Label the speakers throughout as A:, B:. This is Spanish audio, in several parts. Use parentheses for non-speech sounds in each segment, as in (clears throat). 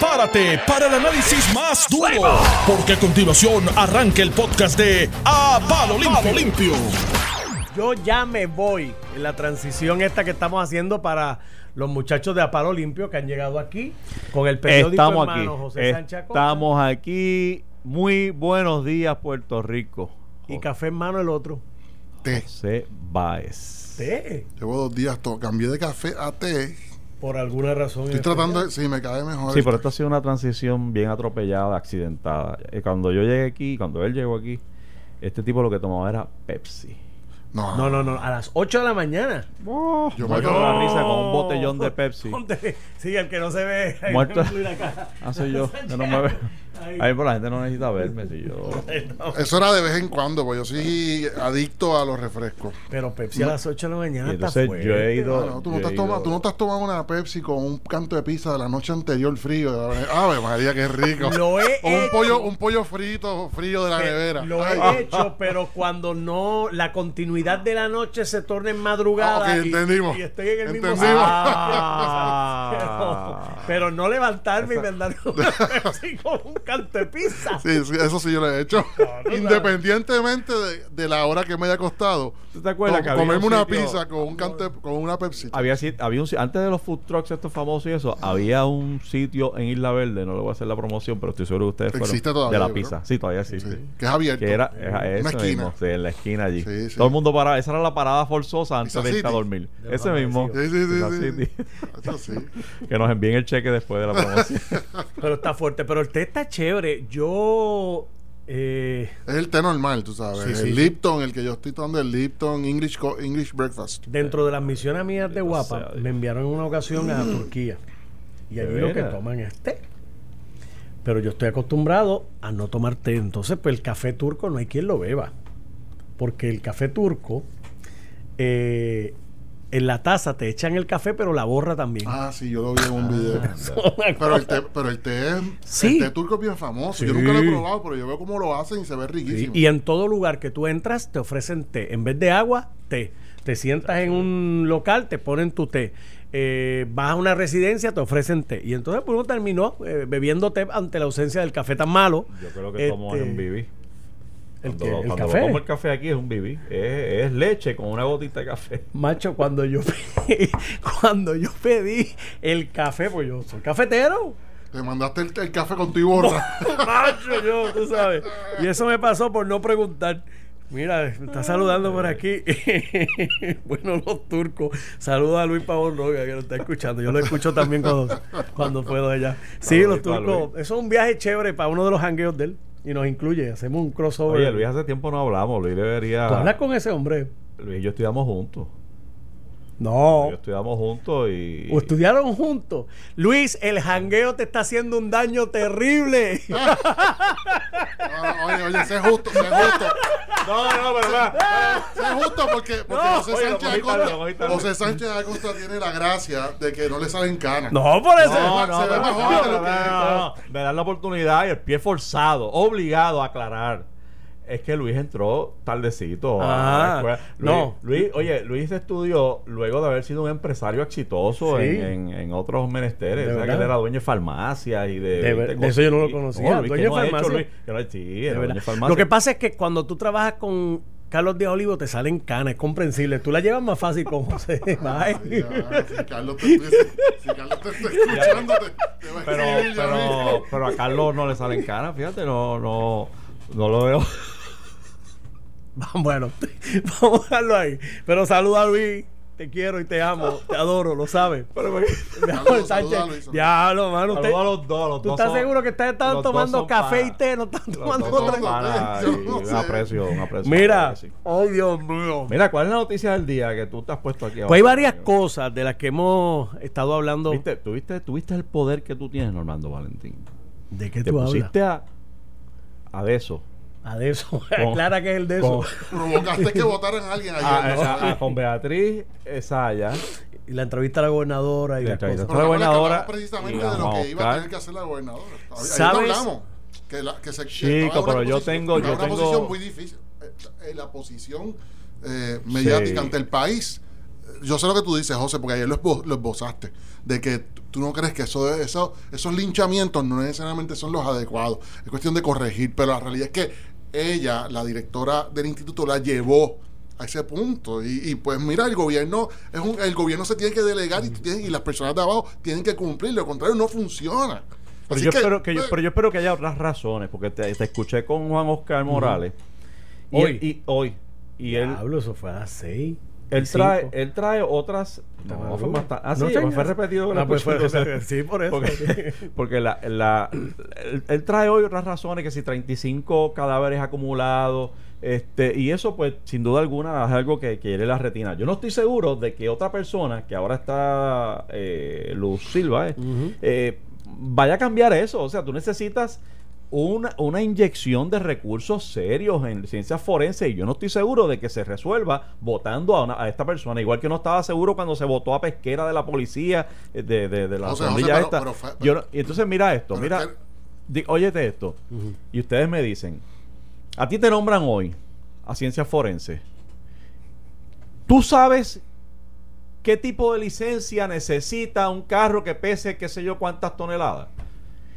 A: prepárate para el análisis más duro, porque a continuación arranca el podcast de A Palo Limpio.
B: Yo ya me voy en la transición esta que estamos haciendo para los muchachos de Aparo Limpio que han llegado aquí con el periódico
C: Estamos
B: en
C: aquí.
B: José Sánchez
C: Estamos aquí. Muy buenos días, Puerto Rico.
B: y café en mano el otro.
D: té.
C: José Báez.
B: Té,
D: Llevo dos días, to- cambié de café a té.
B: Por alguna razón.
D: Estoy tratando de. Sí, me cae mejor.
C: Sí, pero esto ha sido una transición bien atropellada, accidentada. Eh, Cuando yo llegué aquí, cuando él llegó aquí, este tipo lo que tomaba era Pepsi.
D: No,
B: No, no, no, a las 8 de la mañana.
D: Yo me
C: Muerto de
D: cago.
C: la risa con un botellón de (laughs) Pepsi.
B: Ponte- Sí, el que no se ve.
C: Muerto. (laughs)
B: me cara.
C: Ah, soy yo, (laughs) que no me ve.
B: Ahí.
C: Pero la gente no necesita verme. Si yo...
D: Eso era de vez en cuando, porque yo soy adicto a los refrescos.
B: Pero Pepsi a las 8 de la mañana
C: Y
B: está
C: entonces yo he ido-
D: Ah, no, tú, no
C: yo he
D: tomado,
C: ido-
D: tú no te has tomado una Pepsi con un canto de pizza de la noche anterior frío. Ave María, qué rico.
B: Lo he
D: o (laughs) un
B: hecho.
D: pollo, un pollo frito, frío de la nevera.
B: Lo
D: Ay,
B: he hecho, pero cuando no la continuidad de la noche se torna en madrugada.
D: Ah,
B: y-
D: entendimos.
B: Y, estoy en el mismo. (laughs)
C: Ah.
B: pero, pero no levantarme y mandar así con un canto de pizza.
D: Sí, sí, eso sí yo lo he hecho.
B: no,
D: Independientemente de, de la hora que me haya costado.
C: ¿Tú te acuerdas que había
D: comerme
C: un
D: una
C: sitio-
D: pizza con un cante, con una Pepsi.
C: Había, si- había un, si- antes de los food trucks estos famosos y eso, había un sitio en Isla Verde, no le voy a hacer la promoción, pero estoy seguro que ustedes fueron.
D: Existe todavía,
C: De la pizza. Sí, todavía existe.
D: Sí, que es abierto.
C: Que era,
D: Una
C: eso
D: esquina.
C: mismo, sí, en la esquina allí.
D: Sí, sí.
C: Todo el mundo paraba, esa era la parada forzosa antes
D: Pizza
C: de irte a
D: City.
C: dormir.
B: De
C: Ese
B: los
C: mismo.
D: Sí, sí, sí,
C: Pizza
D: sí.
C: City.
D: Eso sí. (laughs)
C: que nos envíen el cheque después de la promoción. (laughs)
B: Pero está fuerte. Pero el té está chévere. Yo. Eh,
D: Es el té normal, tú sabes.
B: Sí,
D: el
B: sí.
D: Lipton, el que yo estoy tomando, el Lipton English, Co- English Breakfast.
B: dentro de las misiones mías de Guapa, me enviaron en una ocasión a Turquía. Y
C: ¿De
B: allí lo que toman es té. Pero yo estoy acostumbrado a no tomar té. Entonces, pues el café turco no hay quien lo beba. Porque el café turco, eh, en la taza te echan el café, pero la borra también.
D: Ah, sí, yo lo vi en un video. (laughs)
B: Una
D: Pero el té, pero el té, es-
B: Sí.
D: el té turco es bien famoso.
B: Sí.
D: Yo nunca lo he probado, pero yo veo cómo lo hacen y se ve
B: Sí,
D: riquísimo.
B: y en todo lugar que tú entras te ofrecen té. En vez de agua, té. Te sientas en un local, te ponen tu té. Eh, vas a una residencia, te ofrecen té. Y entonces pues, uno terminó eh, bebiendo té ante la ausencia del café tan malo.
C: Yo creo que
B: Este,
C: es un bibi.
B: ¿El
C: Cuando,
B: qué? ¿El
C: cuando
B: café?
C: tomo el café aquí es un bibi. Es, es leche con una gotita de café. (laughs)
B: Macho, cuando yo pedí, (laughs) cuando yo pedí el café, pues yo soy cafetero.
D: Te mandaste el, el café con tu borra. (laughs)
B: Macho, yo, tú sabes. Y eso me pasó por no preguntar. Mira, me está saludando por aquí. bueno, los turcos. Saluda a Luis Pavón Roga, que lo está escuchando. Yo lo escucho también cuando, cuando puedo allá. Sí, los turcos. Eso es un viaje chévere para uno de los hangueos de él. Y nos incluye. Hacemos un crossover.
C: Oye, Luis, hace tiempo no hablamos. Luis debería.
B: ¿Tú hablas con ese hombre?
C: Luis y yo estudiamos juntos.
B: No.
C: Yo estudiamos juntos y.
B: O estudiaron juntos. Luis, el jangueo te está haciendo un daño terrible. (laughs)
D: Ah, oye, oye, sé justo, sé justo.
C: No, no, pero va.
D: Sé justo porque, porque
C: No,
D: José,
C: oye,
D: Sánchez Acosta,
C: tarde.
D: José Sánchez Acosta tiene la gracia de que no le salen canas.
B: no, por eso.
C: No,
D: Se
C: no,
D: ve más
C: no,
D: que-
C: no, no, Me dan la oportunidad y el pie forzado, obligado a aclarar. Es que Luis entró tardecito a
B: Ah,
C: la escuela. Luis,
B: no.
C: Luis, oye, Luis estudió luego de haber sido un empresario exitoso
B: Sí.
C: en, en- en otros menesteres.
B: ¿De
C: O sea, que él era dueño de farmacias y de.
B: De
C: 20
B: ver- de eso yo no lo conocía.
C: Luis,
B: ¿Dueño
C: ¿qué
B: de
C: no ha hecho,
B: farmacia?
C: Sí,
B: De
C: era dueño
B: verdad.
C: de farmacia.
B: Lo que pasa es que cuando tú trabajas con Carlos Díaz Olivo te salen canas, es comprensible. Tú la llevas más fácil con José. (laughs)
D: Ya, si Carlos te, si, si Carlos te está escuchando, te, te va a
C: pero,
D: escribir ya
C: pero, pero a Carlos no le salen canas, fíjate, no, no, no lo veo. (laughs)
B: Bueno, (laughs) vamos a dejarlo ahí. Pero saluda a Luis. Te quiero y te amo. Te adoro, lo sabes. (laughs)
C: Pero me-
D: Saludos,
B: Sánchez.
D: saludos a Luis.
B: Diablo, mano. usted-
C: Saludos a los dos, los
B: ¿Tú
C: dos
B: estás
C: son-
B: seguro que ustedes
C: dos
B: tomando café y té? No están tomando otra
D: no
C: un aprecio, un aprecio.
B: Mira,
C: sí.
B: oh Dios mío.
C: Mira, ¿cuál es la noticia del día que tú te has puesto aquí
B: Pues hay varias
C: amigo?
B: cosas de las que hemos estado hablando.
C: ¿Viste, tuviste, tuviste el poder que tú tienes, Normando Valentín?
B: ¿De qué
C: Te
B: tú hablas?
C: pusiste a, a eso.
B: A de eso. (laughs)
C: Con-
B: Aclara que es el de eso.
D: Provocaste que (laughs) votaran a alguien ayer.
C: a-
D: ¿no?
C: a- a- con Beatriz Saya.
B: Y la entrevista a la gobernadora y
C: La
B: las
C: entrevista.
B: cosas.
D: Recuerda que
C: gobernadora
D: hablamos precisamente
C: y
D: de lo
C: a
D: que iba a tener que hacer la gobernadora. Ahí
B: ¿Sabes?
D: hablamos. Que, la, que se,
C: Chico, pero yo
D: posición-
C: tengo- yo
D: una
C: tengo-
D: posición muy difícil. Eh, la posición eh, mediática
C: Sí.
D: ante el país yo sé lo que tú dices, José, porque ayer lo, esbo- lo esbozaste, de que tú no crees que eso, eso, esos linchamientos no necesariamente son los adecuados. Es cuestión de corregir, pero la realidad es que ella, la directora del instituto, la llevó a ese punto. Y, y, pues mira, el gobierno es un, el gobierno se tiene que delegar y, las personas de abajo tienen que cumplir. Lo contrario, no funciona.
C: Pero
D: Así
C: yo,
D: que,
C: espero que yo,
D: eh,
C: pero yo espero que haya otras razones, porque te, te escuché con Juan Oscar Morales. Y,
B: Hoy.
C: y hoy. Y él,
B: Diablo, eso fue a las 6.
C: Él trae, él trae otras. No, fue más tarde. Ah, sí, pues fue repetido. que lo
B: Ah, pues fue-
C: entonces- (laughs)
B: sí, por eso.
C: Porque, porque la, la- él, él trae hoy otras razones, que si 35 cadáveres acumulados, este, y eso pues sin duda alguna es algo que quiere la retina. Yo no estoy seguro de que otra persona, que ahora está eh, Luz Silva, eh, eh, vaya a cambiar eso. O sea, tú necesitas una, una inyección de recursos serios en ciencias forenses y yo no estoy seguro de que se resuelva votando a, una- a esta persona. Igual que no estaba seguro cuando se votó a pesquera de la policía, eh, de, de, de la
D: pero-
C: esta.
D: pero
C: Yo no- y entonces mira esto, mira,
D: que-
C: di- óyete esto. Y ustedes me dicen, a ti te nombran hoy a ciencias forenses. ¿Tú sabes qué tipo de licencia necesita un carro que pese qué sé yo cuántas toneladas?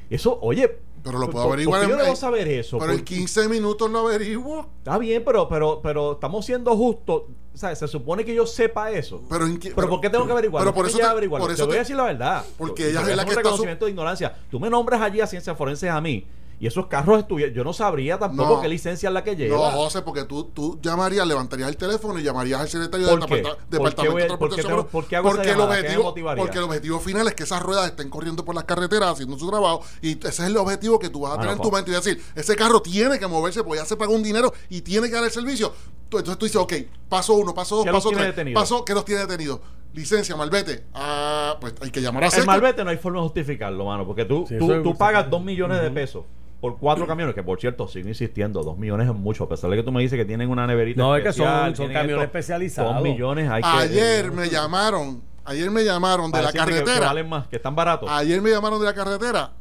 C: Eso, oye,
D: Pero lo
C: ¿por-
D: puedo averiguar
C: ¿por qué
D: en-
C: yo debo saber eso?
D: Pero en
C: Por-
D: 15 minutos lo averiguo.
C: Está bien, pero, pero, pero estamos siendo justos. ¿sabes? Se supone que yo sepa eso.
D: Pero, en
C: Pero, ¿por qué tengo que averiguarlo?
D: Pero por
C: ¿Por
D: eso te-
C: averiguarlo?
D: por
C: Te
D: eso
C: voy a decir la verdad.
D: Porque
C: Yo-
D: ella es la que está su-
C: reconocimiento de ignorancia. Tú me nombras allí a ciencias forenses a mí y esos carros estuvieron... Yo no sabría tampoco
D: No.
C: qué licencia es la que
D: No,
C: lleva.
D: José, porque tú, tú llamarías, levantarías el teléfono y llamarías al secretario
C: ¿Por
D: del
C: qué?
D: departa-
C: ¿Por qué
D: departamento de
C: por qué
D: transportación.
C: tengo- por qué hago
D: porque, el
C: llamada? ¿Qué
D: objetivo,
C: motivaría?
D: porque el objetivo final es que esas ruedas estén corriendo por las carreteras haciendo su trabajo y ese es el objetivo que tú vas a
C: Ah,
D: tener
C: no,
D: en tu mente y decir, ese carro tiene que moverse porque ya se pagó un dinero y tiene que dar el servicio. Tú- Entonces tú dices, ok, paso uno, paso dos,
C: ¿Qué los
D: paso
C: tiene
D: tres. Paso, ¿qué los tiene detenidos? Licencia, malvete. Ah, pues hay que llamar a
C: El malvete no hay forma de justificarlo, mano, porque tú,
B: Sí,
C: tú,
B: eso es-
C: tú pagas dos millones de pesos por cuatro camiones, que por cierto, sigo insistiendo, dos millones es mucho, a pesar de que tú me dices que tienen una neverita
B: No, es que son- son camiones
C: esto,
B: especializados.
C: Dos millones hay que...
D: Ayer me llamaron, ayer me llamaron de la
C: decirte que- que
D: carretera.
C: valen más, que están baratos.
D: Ayer me llamaron de la carretera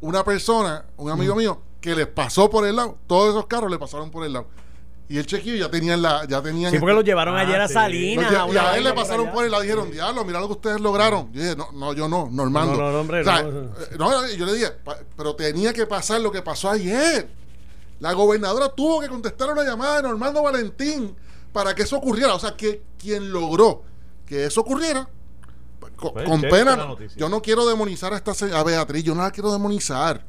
D: una persona, un amigo mío, que les pasó por el lado. Todos esos carros le pasaron por el lado. Y el chequillo ya tenían la, ya tenían
B: Sí, porque
D: este-
B: los llevaron
C: Ah,
B: ayer a
C: sí.
B: Salinas.
D: los y a él le pasaron por y dijeron, diablo, mira lo que ustedes lograron. Yo dije, no, no, yo no, Normando.
B: No, no, no, hombre,
D: O sea,
B: no.
D: eh, no, yo le dije, "Pa- pero tenía que pasar lo que pasó ayer. La gobernadora tuvo que contestar una llamada de Normando Valentín para que eso ocurriera. O sea, que quien logró que eso ocurriera,
C: Pues,
D: con pena,
C: la
D: yo no quiero demonizar a esta se- a Beatriz, yo no la quiero demonizar.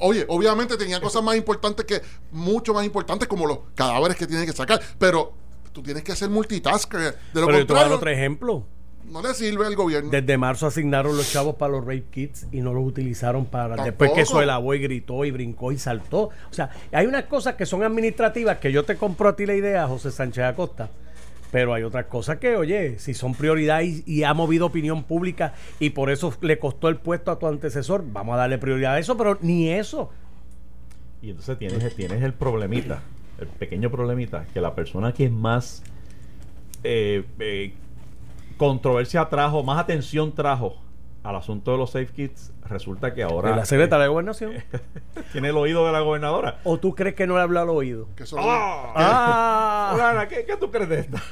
D: Oye, obviamente tenía cosas más importantes que, mucho más importantes como los cadáveres que tiene que sacar, pero tú tienes que ser multitasker. De lo
B: Pero yo te voy a dar otro ejemplo.
D: no le sirve al gobierno.
B: Desde marzo asignaron los chavos para los rape kits y no los utilizaron para
D: Tampoco.
B: después que eso lavó y gritó y brincó y saltó. O sea, hay unas cosas que son administrativas que yo te compro a ti la idea, José Sánchez Acosta. Pero hay otras cosas que, oye, si son prioridad y, ha movido opinión pública y por eso le costó el puesto a tu antecesor, vamos a darle prioridad a eso, pero ni eso.
C: Y entonces tienes, tienes el problemita, el pequeño problemita, que la persona que más eh, eh, controversia trajo, más atención trajo al asunto de los safe kits, resulta que ahora
B: la secretaria de Gobernación.
C: eh, (laughs) tiene el oído de la gobernadora.
B: ¿O tú crees que no le habla al oído?
D: Que
B: Ah,
C: Fulana, ¿qué, qué tú crees de esta?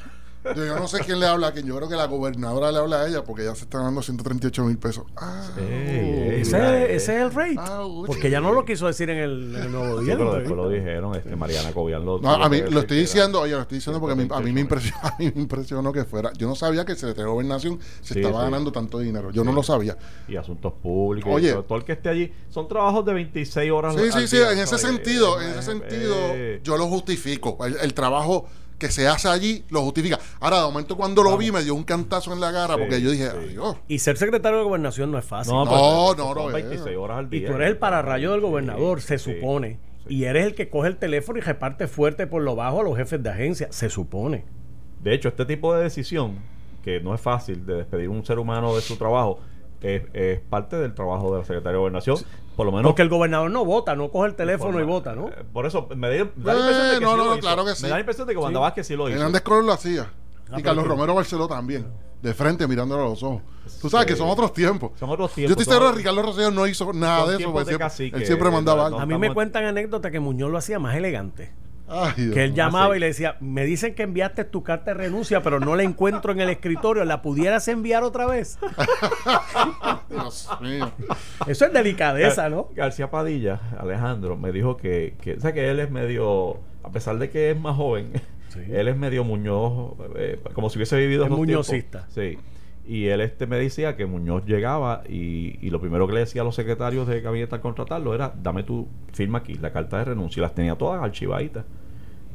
D: Yo, yo no sé quién le habla a quién. Yo creo que la gobernadora le habla a ella porque ya se está ganando 138 mil pesos. Ah,
C: ey,
B: ese, es- ese es el rate.
D: Ah.
B: Porque ella no lo quiso decir en el, en el nuevo
C: Sí,
B: día.
C: pero después lo dijeron, este, Mariana Cobian lo
D: No, a mí
C: lo
D: estoy diciendo, oye, lo estoy diciendo porque a mí, a mí me impresionó, a mí me impresionó que fuera. Yo no sabía que el secretario de Gobernación se
C: Sí,
D: estaba
C: sí.
D: ganando tanto dinero. Yo no
C: Sí.
D: lo sabía.
C: y asuntos públicos.
D: Oye.
C: y todo, todo el que esté allí. Son trabajos de 26 horas.
D: Sí, sí, sí, en ese sentido,
C: Eh,
D: en ese
C: eh,
D: sentido,
C: eh,
D: yo lo justifico. El trabajo que se hace allí lo justifica. Ahora, de momento, cuando lo vi, me dio un cantazo en la cara
C: Sí,
D: porque yo dije,
C: sí.
D: adiós.
B: Y ser secretario de gobernación no es fácil.
C: No,
D: No,
C: pues,
D: no, no, eh.
C: 26 horas al
B: y
C: día.
B: tú eres el pararrayo del gobernador,
C: Sí,
B: se
C: sí,
B: supone.
C: sí.
B: Y eres el que coge el teléfono y reparte fuerte por lo bajo a los jefes de agencia, se supone.
C: De hecho, este tipo de decisión, que no es fácil de despedir a un ser humano de su trabajo, es, es parte del trabajo de la Secretaría de Gobernación. Por lo menos.
B: Porque el gobernador no vota, no coge el teléfono y vota, ¿no?
C: eh, Por eso me da, la impresión de que
D: Eh, no,
C: sí
D: no,
C: lo
D: no,
C: hizo.
D: claro que sí.
C: Me da la impresión de que Wanda
B: Sí.
C: Vázquez sí lo hizo.
D: Hernández Colón lo hacía.
B: Ah,
D: y Carlos Romero Barceló también. De frente, mirándolo a los ojos. Tú sabes
C: Sí.
D: que son otros tiempos.
C: Son otros
D: Yo
C: tiempos.
D: estoy
C: son
D: seguro
C: otros-
D: Ricardo Rosselló no hizo nada
C: Son
D: de eso.
C: tiempos
D: porque
C: de
D: siempre-
C: cacique,
D: él siempre mandaba
C: no,
D: algo.
B: A mí me cuentan anécdotas que Muñoz lo hacía más elegante.
D: Ay, Dios
B: que él llamaba
C: sí.
B: y le decía, me dicen que enviaste tu carta de renuncia, pero no la encuentro en el escritorio, ¿la pudieras enviar otra vez? (laughs)
D: Dios mío.
B: Eso es delicadeza, ¿no?
C: García Padilla, Alejandro, me dijo que, que, o sea, que él es medio, a pesar de que es más joven,
B: Sí.
C: él es medio Muñoz, eh, como si hubiese vivido
B: Es muñozista.
C: tiempos. Sí. Y él este me decía que Muñoz llegaba y, y lo primero que le decía a los secretarios de gabinete al contratarlo era, dame tu firma aquí, la carta de renuncia. Y las tenía todas archivaditas.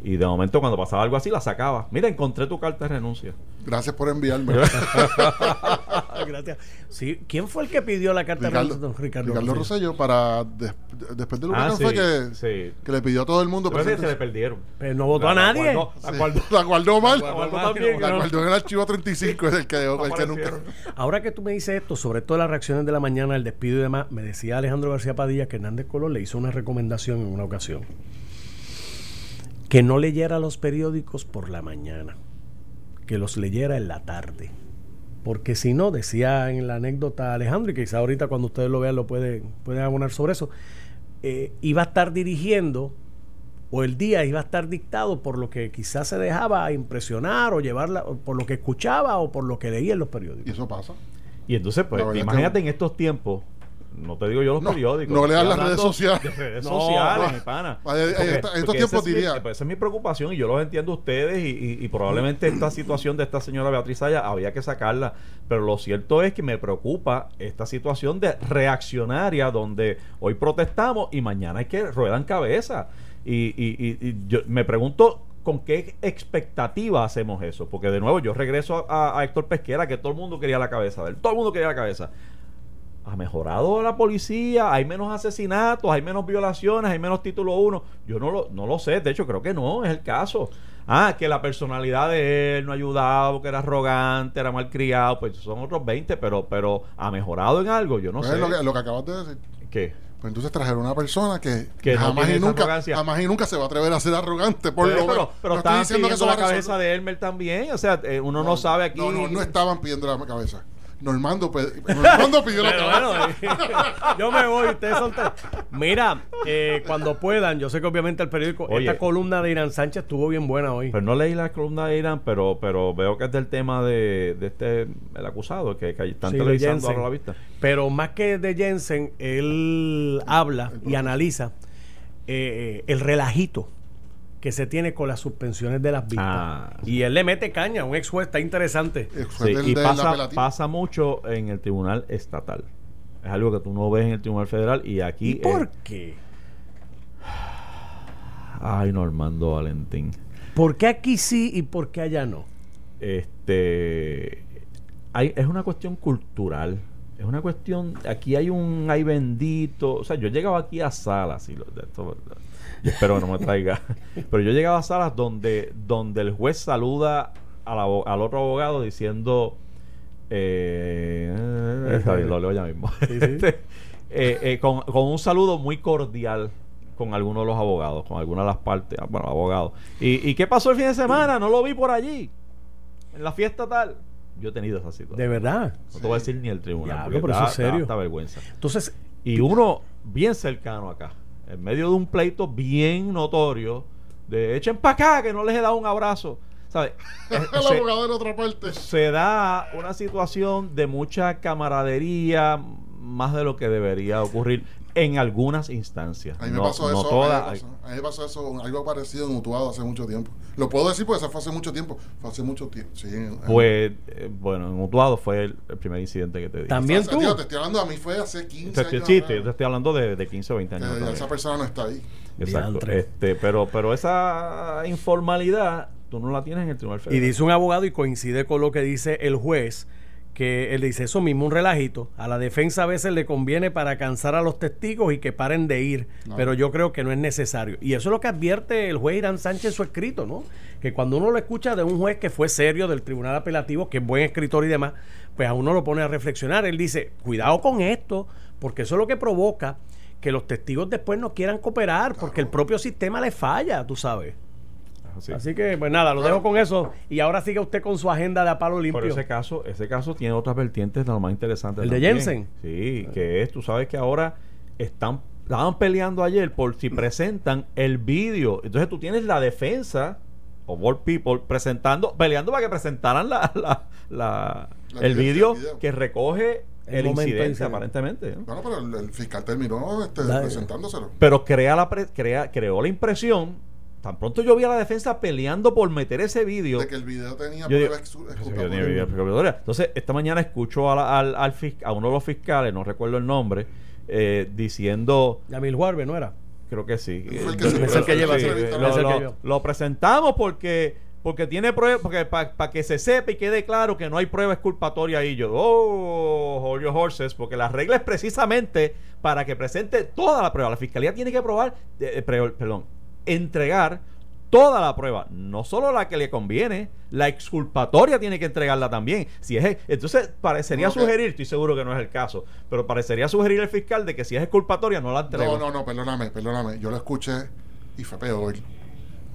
C: Y de momento cuando pasaba algo así, la sacaba. Mira, encontré tu carta de renuncia.
D: Gracias por enviarme. (laughs)
B: Gracias. Sí, ¿quién fue el que pidió la carta de renuncia? Don Ricardo,
D: Ricardo
B: Rosselló.
D: Rosselló para des- después del huracán
C: Ah,
D: fue que,
C: sí.
D: que le pidió a todo el mundo
C: Pero se le perdieron.
B: Pero no votó a
C: La- la
B: nadie.
C: guardó, la
D: Sí,
C: guardó. (laughs)
D: la guardó mal.
B: La
D: La
B: guardó
D: guardó,
B: también, ¿no?
D: en el archivo 35, es el que, el que nunca.
B: Ahora que tú me dices esto, sobre todo las reacciones de la mañana, el despido y demás, me decía Alejandro García Padilla que Hernández Colón le hizo una recomendación en una ocasión. Que no leyera los periódicos por la mañana, que los leyera en la tarde. Porque si no, decía en la anécdota Alejandro, y quizá ahorita cuando ustedes lo vean lo pueden, pueden abonar sobre eso, eh, iba a estar dirigiendo o el día iba a estar dictado por lo que quizás se dejaba impresionar o llevarla, o por lo que escuchaba o por lo que leía en los periódicos.
D: Y eso pasa.
C: Y entonces, pues, imagínate
D: que-
C: en estos tiempos, no te digo yo los
D: No,
C: periódicos.
D: no leas las redes sociales.
C: de redes
B: No,
C: sociales,
D: no.
C: mi pana.
D: Vaya, en
C: Porque-
D: esta- en estos tiempos
C: esa es mi-
D: diría-
C: pues esa es mi preocupación y yo los entiendo a ustedes y, y- y probablemente esta situación de esta señora Beatriz Saya había que sacarla. Pero lo cierto es que me preocupa esta situación de reaccionaria donde hoy protestamos y mañana hay que ruedan cabeza. Y, y- y- y yo me pregunto con qué expectativa hacemos eso. Porque de nuevo yo regreso a, a Héctor Pesquera, que todo el mundo quería la cabeza de él. Todo el mundo quería la cabeza. Ha mejorado la policía, hay menos asesinatos, hay menos violaciones, hay menos título 1. Yo no lo, no lo sé, de hecho creo que no, es el caso. Ah, que la personalidad de él no ha ayudado, que era arrogante, era malcriado, pues son otros 20, pero, pero ha mejorado en algo, yo no
D: Pues
C: sé.
D: es lo, que, lo que acabas de decir.
C: ¿Qué?
D: Pues entonces trajeron una persona que,
C: Que
D: jamás, y nunca, jamás y nunca se va a atrever a ser arrogante. Por
C: Pero,
D: lo
C: pero,
D: menos.
C: pero
D: No
C: estaban
D: diciendo que
C: pidiendo
D: eso
C: la cabeza de Elmer también, o sea, eh, uno no, sabe aquí.
D: No, no, no estaban pidiendo la cabeza. Normando, pe- Normando pidió la
B: Pero
D: cabeza.
B: bueno, (laughs) yo me voy, ustedes son tres. Mira, eh, cuando puedan, yo sé que obviamente el periódico,
C: Oye.
B: esta columna de Irán Sánchez estuvo bien buena hoy.
C: Pero no leí la columna de Irán, pero, pero veo que es del tema de, de este, el acusado, que, que están
B: Sí,
C: televisando ahora a la vista.
B: Pero más que de Jensen, él habla y analiza eh, eh, el relajito que se tiene con las suspensiones de las vistas.
C: Ah,
B: y él le mete caña, un ex juez, está interesante.
D: Fue
C: Sí,
D: del-
C: y pasa, pasa mucho en el tribunal estatal. Es algo que tú no ves en el tribunal federal y aquí...
B: ¿Y por
C: eh,
B: qué?
C: ay, Normando Valentín.
B: ¿Por qué aquí sí y por qué allá no?
C: Este... Hay, es una cuestión cultural. Es una cuestión... Aquí hay un... Hay bendito... O sea, yo llegaba aquí a salas y lo- de esto- yo (laughs) espero que no me traiga. Pero yo llegaba a salas donde, donde el juez saluda al, otro abogado diciendo... Eh, está bien, lo leo ya mismo.
B: Sí, sí.
C: Este, eh, eh, con, con un saludo muy cordial con algunos de los abogados, con algunas de las partes, ah, bueno, abogados. ¿Y, ¿Y qué pasó el fin de semana? No lo vi por allí, en la fiesta tal. Yo he tenido esa situación.
B: De verdad.
C: No te voy a decir ni el tribunal. Porque
B: pero
C: da-
B: eso es serio.
C: da vergüenza.
B: Entonces,
C: Y uno bien cercano acá, en medio de un pleito bien notorio, de echen para acá que no les he dado un abrazo. ¿Sabes? (laughs) Eh,
D: El abogado en otra parte.
C: se da una situación de mucha camaradería más de lo que debería ocurrir en algunas instancias.
D: A mí me
C: no,
D: pasó
C: no
D: eso.
C: todas.
D: a, mí me pasó, a mí me pasó eso, algo parecido en Utuado hace mucho tiempo. Lo puedo decir porque eso fue hace mucho tiempo. Fue hace mucho tiempo. Sí,
C: Pues, eh, bueno, en Utuado fue el, el primer incidente que te dije.
B: También
D: o sea,
B: tú.
D: tío, te estoy hablando, a mí fue hace 15
C: Te estoy-
D: años.
C: sí, te, te estoy hablando de, de 15 o 20
D: que
C: años. también.
D: esa persona no está ahí.
C: Exacto.
B: Diantre.
C: Este, pero, pero esa informalidad tú no la tienes en el Tribunal
B: y
C: Federal.
B: dice un abogado y coincide con lo que dice el juez, que él dice eso mismo, un relajito. A la defensa a veces le conviene para cansar a los testigos y que paren de ir,
D: No.
B: pero yo creo que no es necesario. Y eso es lo que advierte el juez Irán Sánchez en su escrito, ¿no? Que cuando uno lo escucha de un juez que fue serio del Tribunal Apelativo, que es buen escritor y demás, pues a uno lo pone a reflexionar. Él dice, cuidado con esto, porque eso es lo que provoca que los testigos después no quieran cooperar, porque el propio sistema les falla, tú sabes.
C: Así.
B: Así que, pues nada, lo dejo con eso. Y ahora sigue usted con su agenda de a palo limpio.
C: Pero ese caso, ese caso tiene otras vertientes de lo más interesante.
B: ¿El de. Jensen?
C: Sí, que es, tú sabes que ahora están estaban peleando ayer por si presentan el vídeo. Entonces tú tienes la defensa of all people presentando, peleando para que presentaran la, la, la-
D: La
C: el vídeo que recoge
B: El
C: incidente,
B: incidente.
C: aparentemente. ¿no?
D: Bueno, pero el, el fiscal terminó este, presentándoselo.
C: Pero crea la pre- crea, creó la impresión. Tan pronto yo vi a la defensa peleando por meter ese vídeo.
D: De que el video tenía
C: Yo
D: prueba exculpatoria.
C: Entonces, esta mañana escucho a, la- al, al a uno de los fiscales, no recuerdo el nombre, eh, diciendo,
B: Yamil Huarbe, ¿no era?
C: creo que sí.
D: Fue el que
C: eh, eh, lo, presentamos porque porque tiene pruebas, porque para que se sepa y quede claro que no hay prueba exculpatoria ahí. Yo, oh, hold your horses, porque la regla es precisamente para que presente toda la prueba. La fiscalía tiene que probar, eh, pre- perdón, entregar toda la prueba, no solo la que le conviene, la exculpatoria tiene que entregarla también. Si es, entonces parecería sugerir, estoy seguro que no es el caso, pero parecería sugerir el fiscal de que si es exculpatoria no la entrega.
D: No, no, no, perdóname, perdóname. Yo lo escuché y fue peor.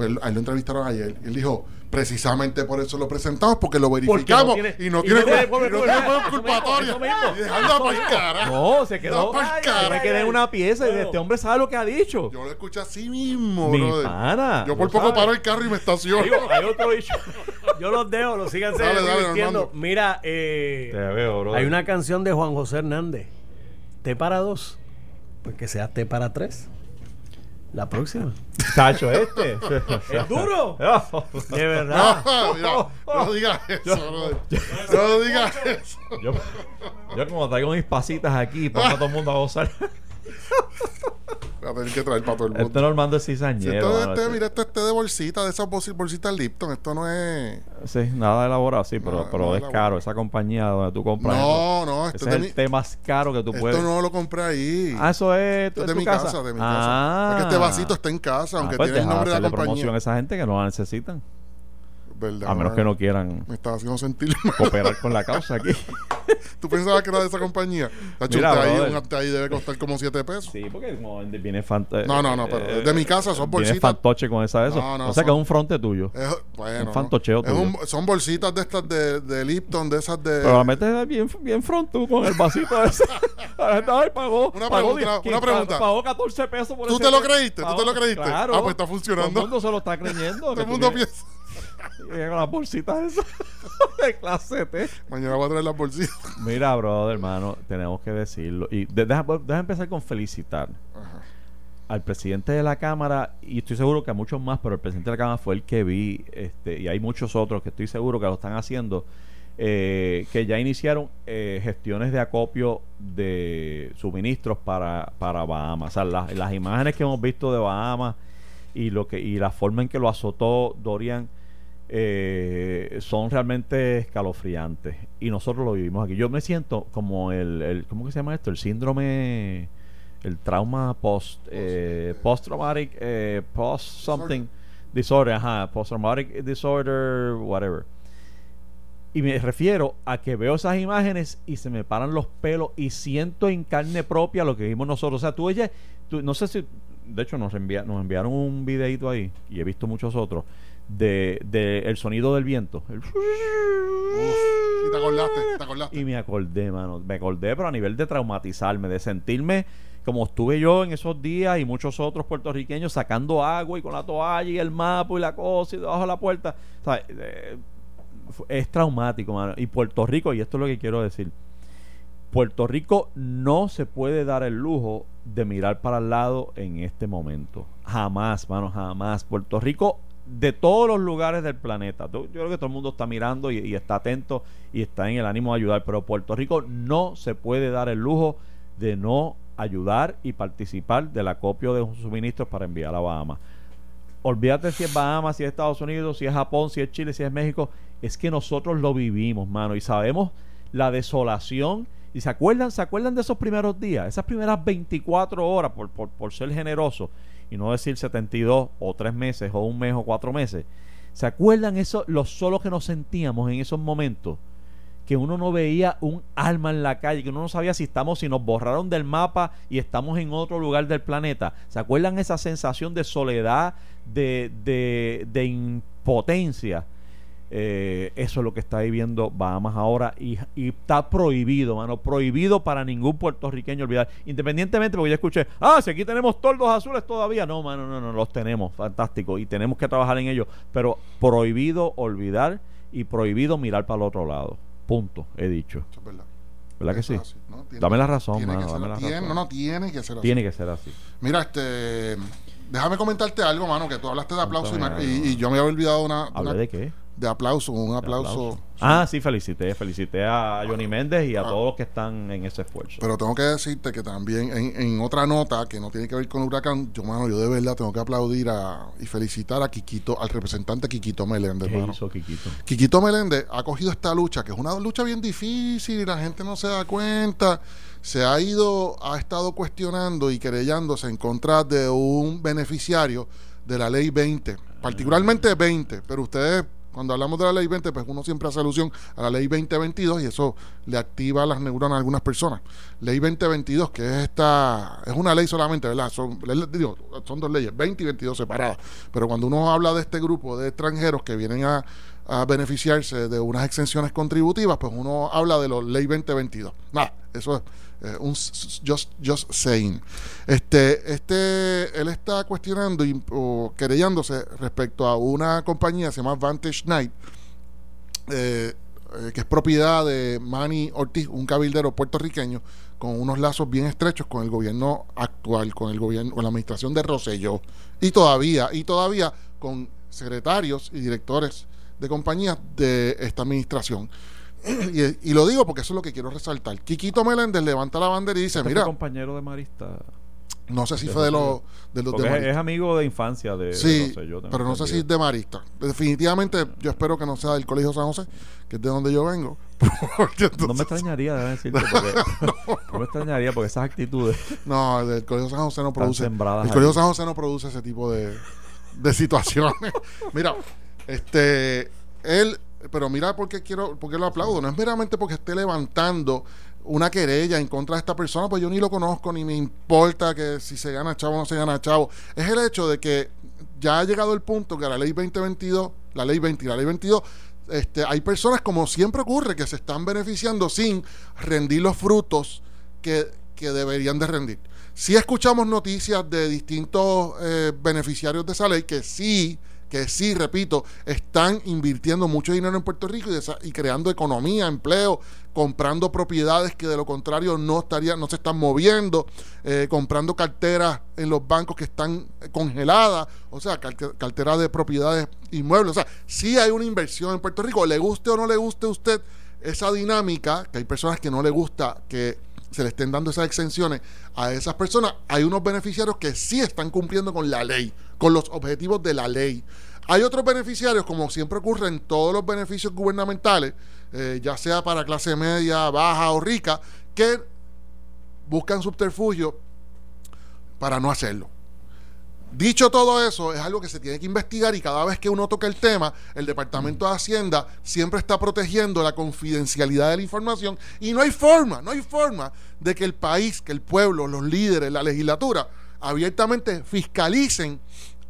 D: Pues, a él lo entrevistaron ayer y él dijo, precisamente por eso lo presentamos, porque lo verificamos no
C: y
D: tiene,
C: no tiene-
D: y no tiene
C: eso
D: culpatoria. Y dejando para el cara.
C: No, se quedó.
D: No,
C: me quedé en una pieza y este hombre sabe lo que ha dicho.
D: Yo lo escuché así mismo,
C: Mi
D: brother.
C: pana,
D: Yo por
C: lo
D: poco paro el carro y me estaciono.
C: Digo, hay otro issue.
B: Yo los dejo, los sigan
D: Dale, dale,
B: divirtiendo.
D: Armando.
B: Mira, eh,
C: Te veo, bro.
B: hay una canción de Juan José Hernández. T para dos. Pues que sea T para tres. La próxima.
C: Tacho este.
B: Es duro. (laughs) De verdad.
D: No, (laughs) mira, no digas eso. No digas eso.
C: yo, yo como traigo mis pasitas aquí, pongo a todo el mundo a gozar.
D: A tener que traer para todo el
C: Este
D: mundo.
C: Normando es
D: Si
C: cizañero.
D: esto es
C: mano,
D: este,
C: este-
D: mira, esto es este de bolsita, de esas bolsi- bolsitas Lipton. Esto no es.
C: Sí, nada elaborado, sí, pero,
D: Nada-
C: pero
D: nada
C: es
D: elaborado.
C: caro. Esa compañía donde tú compras.
D: No, no, esto
C: es el
D: mi-
C: té más caro que tú puedes.
D: Esto no lo compré ahí.
C: Ah, eso es,
D: Esto es
C: de
D: de mi casa, de mi casa.
C: Ah.
D: Porque este vasito está en casa, aunque
C: Ah, pues
D: tiene el nombre de la compañía.
C: promoción a esa gente que no la necesitan.
D: ¿Verdad?
C: A menos que no quieran
D: Me estaba haciendo sentir mal.
C: cooperar con la causa aquí. (laughs)
D: ¿Tú pensabas que era de esa compañía? Tacho,
C: Mira,
D: ahí, un ahí debe costar como 7 pesos.
C: Sí, porque viene fanta-
D: No, no, no, pero de mi casa son
C: Viene
D: bolsitas.
C: fantoche con esa de eso.
D: No, no,
C: o sea que es un fronte tuyo.
D: Es, bueno,
C: Un fantocheo tuyo.
D: un- son bolsitas de estas de, de Lipton, de esas de.
C: Pero la metes bien, bien front tú con el vasito ese. (laughs) Ay, pagó,
D: Una
C: pagó
D: pregunta,
C: 10,
D: una pregunta.
C: Pagó 14 pesos por
D: ¿Tú
C: ese
D: te lo creíste? ¿Tú te lo creíste?
C: Claro.
D: Ah, pues está funcionando.
C: Todo el mundo se lo está creyendo. (laughs)
D: Todo el mundo piensa.
C: Piensa. (laughs) Con las bolsitas esas (laughs) de clase T.
D: Mañana voy a traer las bolsitas.
C: Mira, brother, hermano, tenemos que decirlo. Y de- deja, deja empezar con felicitar
D: Ajá.
C: al presidente de la Cámara, y estoy seguro que a muchos más, pero el presidente de la Cámara fue el que vi, este, y hay muchos otros que estoy seguro que lo están haciendo, eh, que ya iniciaron eh, gestiones de acopio de suministros para, para Bahamas. O sea, las, las imágenes que hemos visto de Bahamas y, lo que, y la forma en que lo azotó Dorian eh, son realmente escalofriantes. Y nosotros lo vivimos aquí. Yo me siento como el, el ¿cómo que se llama esto? El síndrome, el trauma post, eh, post traumatic, eh, post something disorder, ajá, post traumatic disorder, whatever. Y me refiero a que veo esas imágenes y se me paran los pelos y siento en carne propia lo que vimos nosotros. O sea, tú ella, tú, no sé si, de hecho nos, envía, nos enviaron un videito ahí y he visto muchos otros de, de el sonido del viento. El-
D: Y te acordaste, te acordaste.
C: y me acordé, mano. Me acordé, pero a nivel de traumatizarme, de sentirme como estuve yo en esos días y muchos otros puertorriqueños sacando agua y con la toalla y el mapa y la cosa y debajo de la puerta. Eh, es traumático, mano. Y Puerto Rico, y esto es lo que quiero decir. Puerto Rico no se puede dar el lujo de mirar para el lado en este momento. Jamás, mano, jamás. Puerto Rico, de todos los lugares del planeta, yo creo que todo el mundo está mirando y, y está atento y está en el ánimo de ayudar, pero Puerto Rico no se puede dar el lujo de no ayudar y participar del acopio de suministros para enviar a Bahamas. Olvídate si es Bahamas, si es Estados Unidos, si es Japón, si es Chile, si es México. Es que nosotros lo vivimos, mano, y sabemos la desolación. Y se acuerdan, se acuerdan de esos primeros días, esas primeras 24 horas, por, por, por ser generoso, y no decir 72 o 3 meses o un mes o 4 meses. ¿Se acuerdan eso, lo solo que nos sentíamos en esos momentos? Que uno no veía un alma en la calle, que uno no sabía si estamos, si nos borraron del mapa y estamos en otro lugar del planeta. ¿Se acuerdan esa sensación de soledad, de, de, de impotencia? Eh, eso es lo que está viviendo Bahamas ahora y, y está prohibido, mano, prohibido para ningún puertorriqueño olvidar. Independientemente, porque yo escuché, ah, si aquí tenemos toldos azules todavía. No, mano, no, no, los tenemos, fantástico, y tenemos que trabajar en ellos, pero prohibido olvidar y prohibido mirar para el otro lado. Punto, he dicho.
D: Eso es verdad.
C: ¿Verdad que sí?
D: es así, ¿no? Tiene-
C: Dame la razón,
D: tiene
C: mano,
D: que ser-
C: dame la
D: tiene-
C: razón.
D: No, no, tiene que ser así.
C: Tiene que ser así.
D: Mira, este. Déjame comentarte algo, mano, que tú hablaste de aplauso y, yo me había olvidado una,
C: ¿Hablé
D: una-
C: de qué?
D: De aplauso, un aplauso.
C: Ah, sí, felicité. Felicité a Johnny Méndez y a
D: Ah.
C: todos los que están en ese esfuerzo.
D: Pero tengo que decirte que también en, en otra nota que no tiene que ver con el huracán, yo, mano, yo de verdad tengo que aplaudir a, y felicitar a Quiquito, al representante Quiquito Meléndez,
C: ¿Qué hizo Quiquito?
D: Quiquito Meléndez ha cogido esta lucha, que es una lucha bien difícil y la gente no se da cuenta. Se ha ido, ha estado cuestionando y querellándose en contra de un beneficiario de la ley 20, particularmente 20, pero ustedes, cuando hablamos de la ley 20, pues uno siempre hace alusión a la ley 2022 y eso le activa las neuronas a algunas personas. Ley 2022, que es esta, es una ley solamente, ¿verdad? Son, dos leyes, 20 y 22 separadas, pero cuando uno habla de este grupo de extranjeros que vienen a, a beneficiarse de unas exenciones contributivas, pues uno habla de la ley 2022. Nada, eso es eh, un just, just saying. Este, este, él está cuestionando y, o querellándose respecto a una compañía que se llama Vantage Night, eh, eh, que es propiedad de Manny Ortiz, un cabildero puertorriqueño con unos lazos bien estrechos con el gobierno actual, con el gobierno, con la administración de Rosselló y todavía y todavía con secretarios y directores de compañías de esta administración. (clears throat) Y, y lo digo porque eso es lo que quiero resaltar. Quiquito Meléndez levanta la bandera y dice,
C: Este
D: mira,
C: compañero de Marista.
D: no sé si
C: de
D: fue de los de los de
C: es, amigo de infancia de,
D: Sí, pero no sé si es de Marista. Definitivamente yo espero que no sea del Colegio San José, que es de donde yo vengo. (laughs)
C: No me extrañaría, déjame decirte, porque, (laughs) no. me extrañaría porque esas actitudes (laughs)
D: No, el Colegio San José no produce.
C: sembradas
D: El Colegio
C: ahí.
D: San José no produce ese tipo de, de situaciones. mira, este, él, pero mira por qué quiero, por qué lo aplaudo. No es meramente porque esté levantando una querella en contra de esta persona, pues yo ni lo conozco, ni me importa que si se gana chavo o no se gana chavo. Es el hecho de que ya ha llegado el punto que la ley 2022, la ley 20 y la ley 22 este, hay personas, como siempre ocurre, que se están beneficiando sin rendir los frutos que, que deberían de rendir. Sí escuchamos noticias de distintos eh, beneficiarios de esa ley que sí, que sí, repito, están invirtiendo mucho dinero en Puerto Rico y, creando economía, empleo, comprando propiedades que de lo contrario no estarían, no se están moviendo, eh, comprando carteras en los bancos que están eh, congeladas, o sea, carte- carteras de propiedades inmuebles. O sea, sí hay una inversión en Puerto Rico. Le guste o no le guste a usted esa dinámica, que hay personas que no le gusta que se le estén dando esas exenciones a esas personas, hay unos beneficiarios que sí están cumpliendo con la ley, con los objetivos de la ley. Hay otros beneficiarios, como siempre ocurre en todos los beneficios gubernamentales, eh, ya sea para clase media, baja o rica, que buscan subterfugio para no hacerlo. Dicho todo eso, es algo que se tiene que investigar y cada vez que uno toca el tema, el Departamento de Hacienda siempre está protegiendo la confidencialidad de la información y no hay forma, no hay forma de que el país, que el pueblo, los líderes, la legislatura abiertamente fiscalicen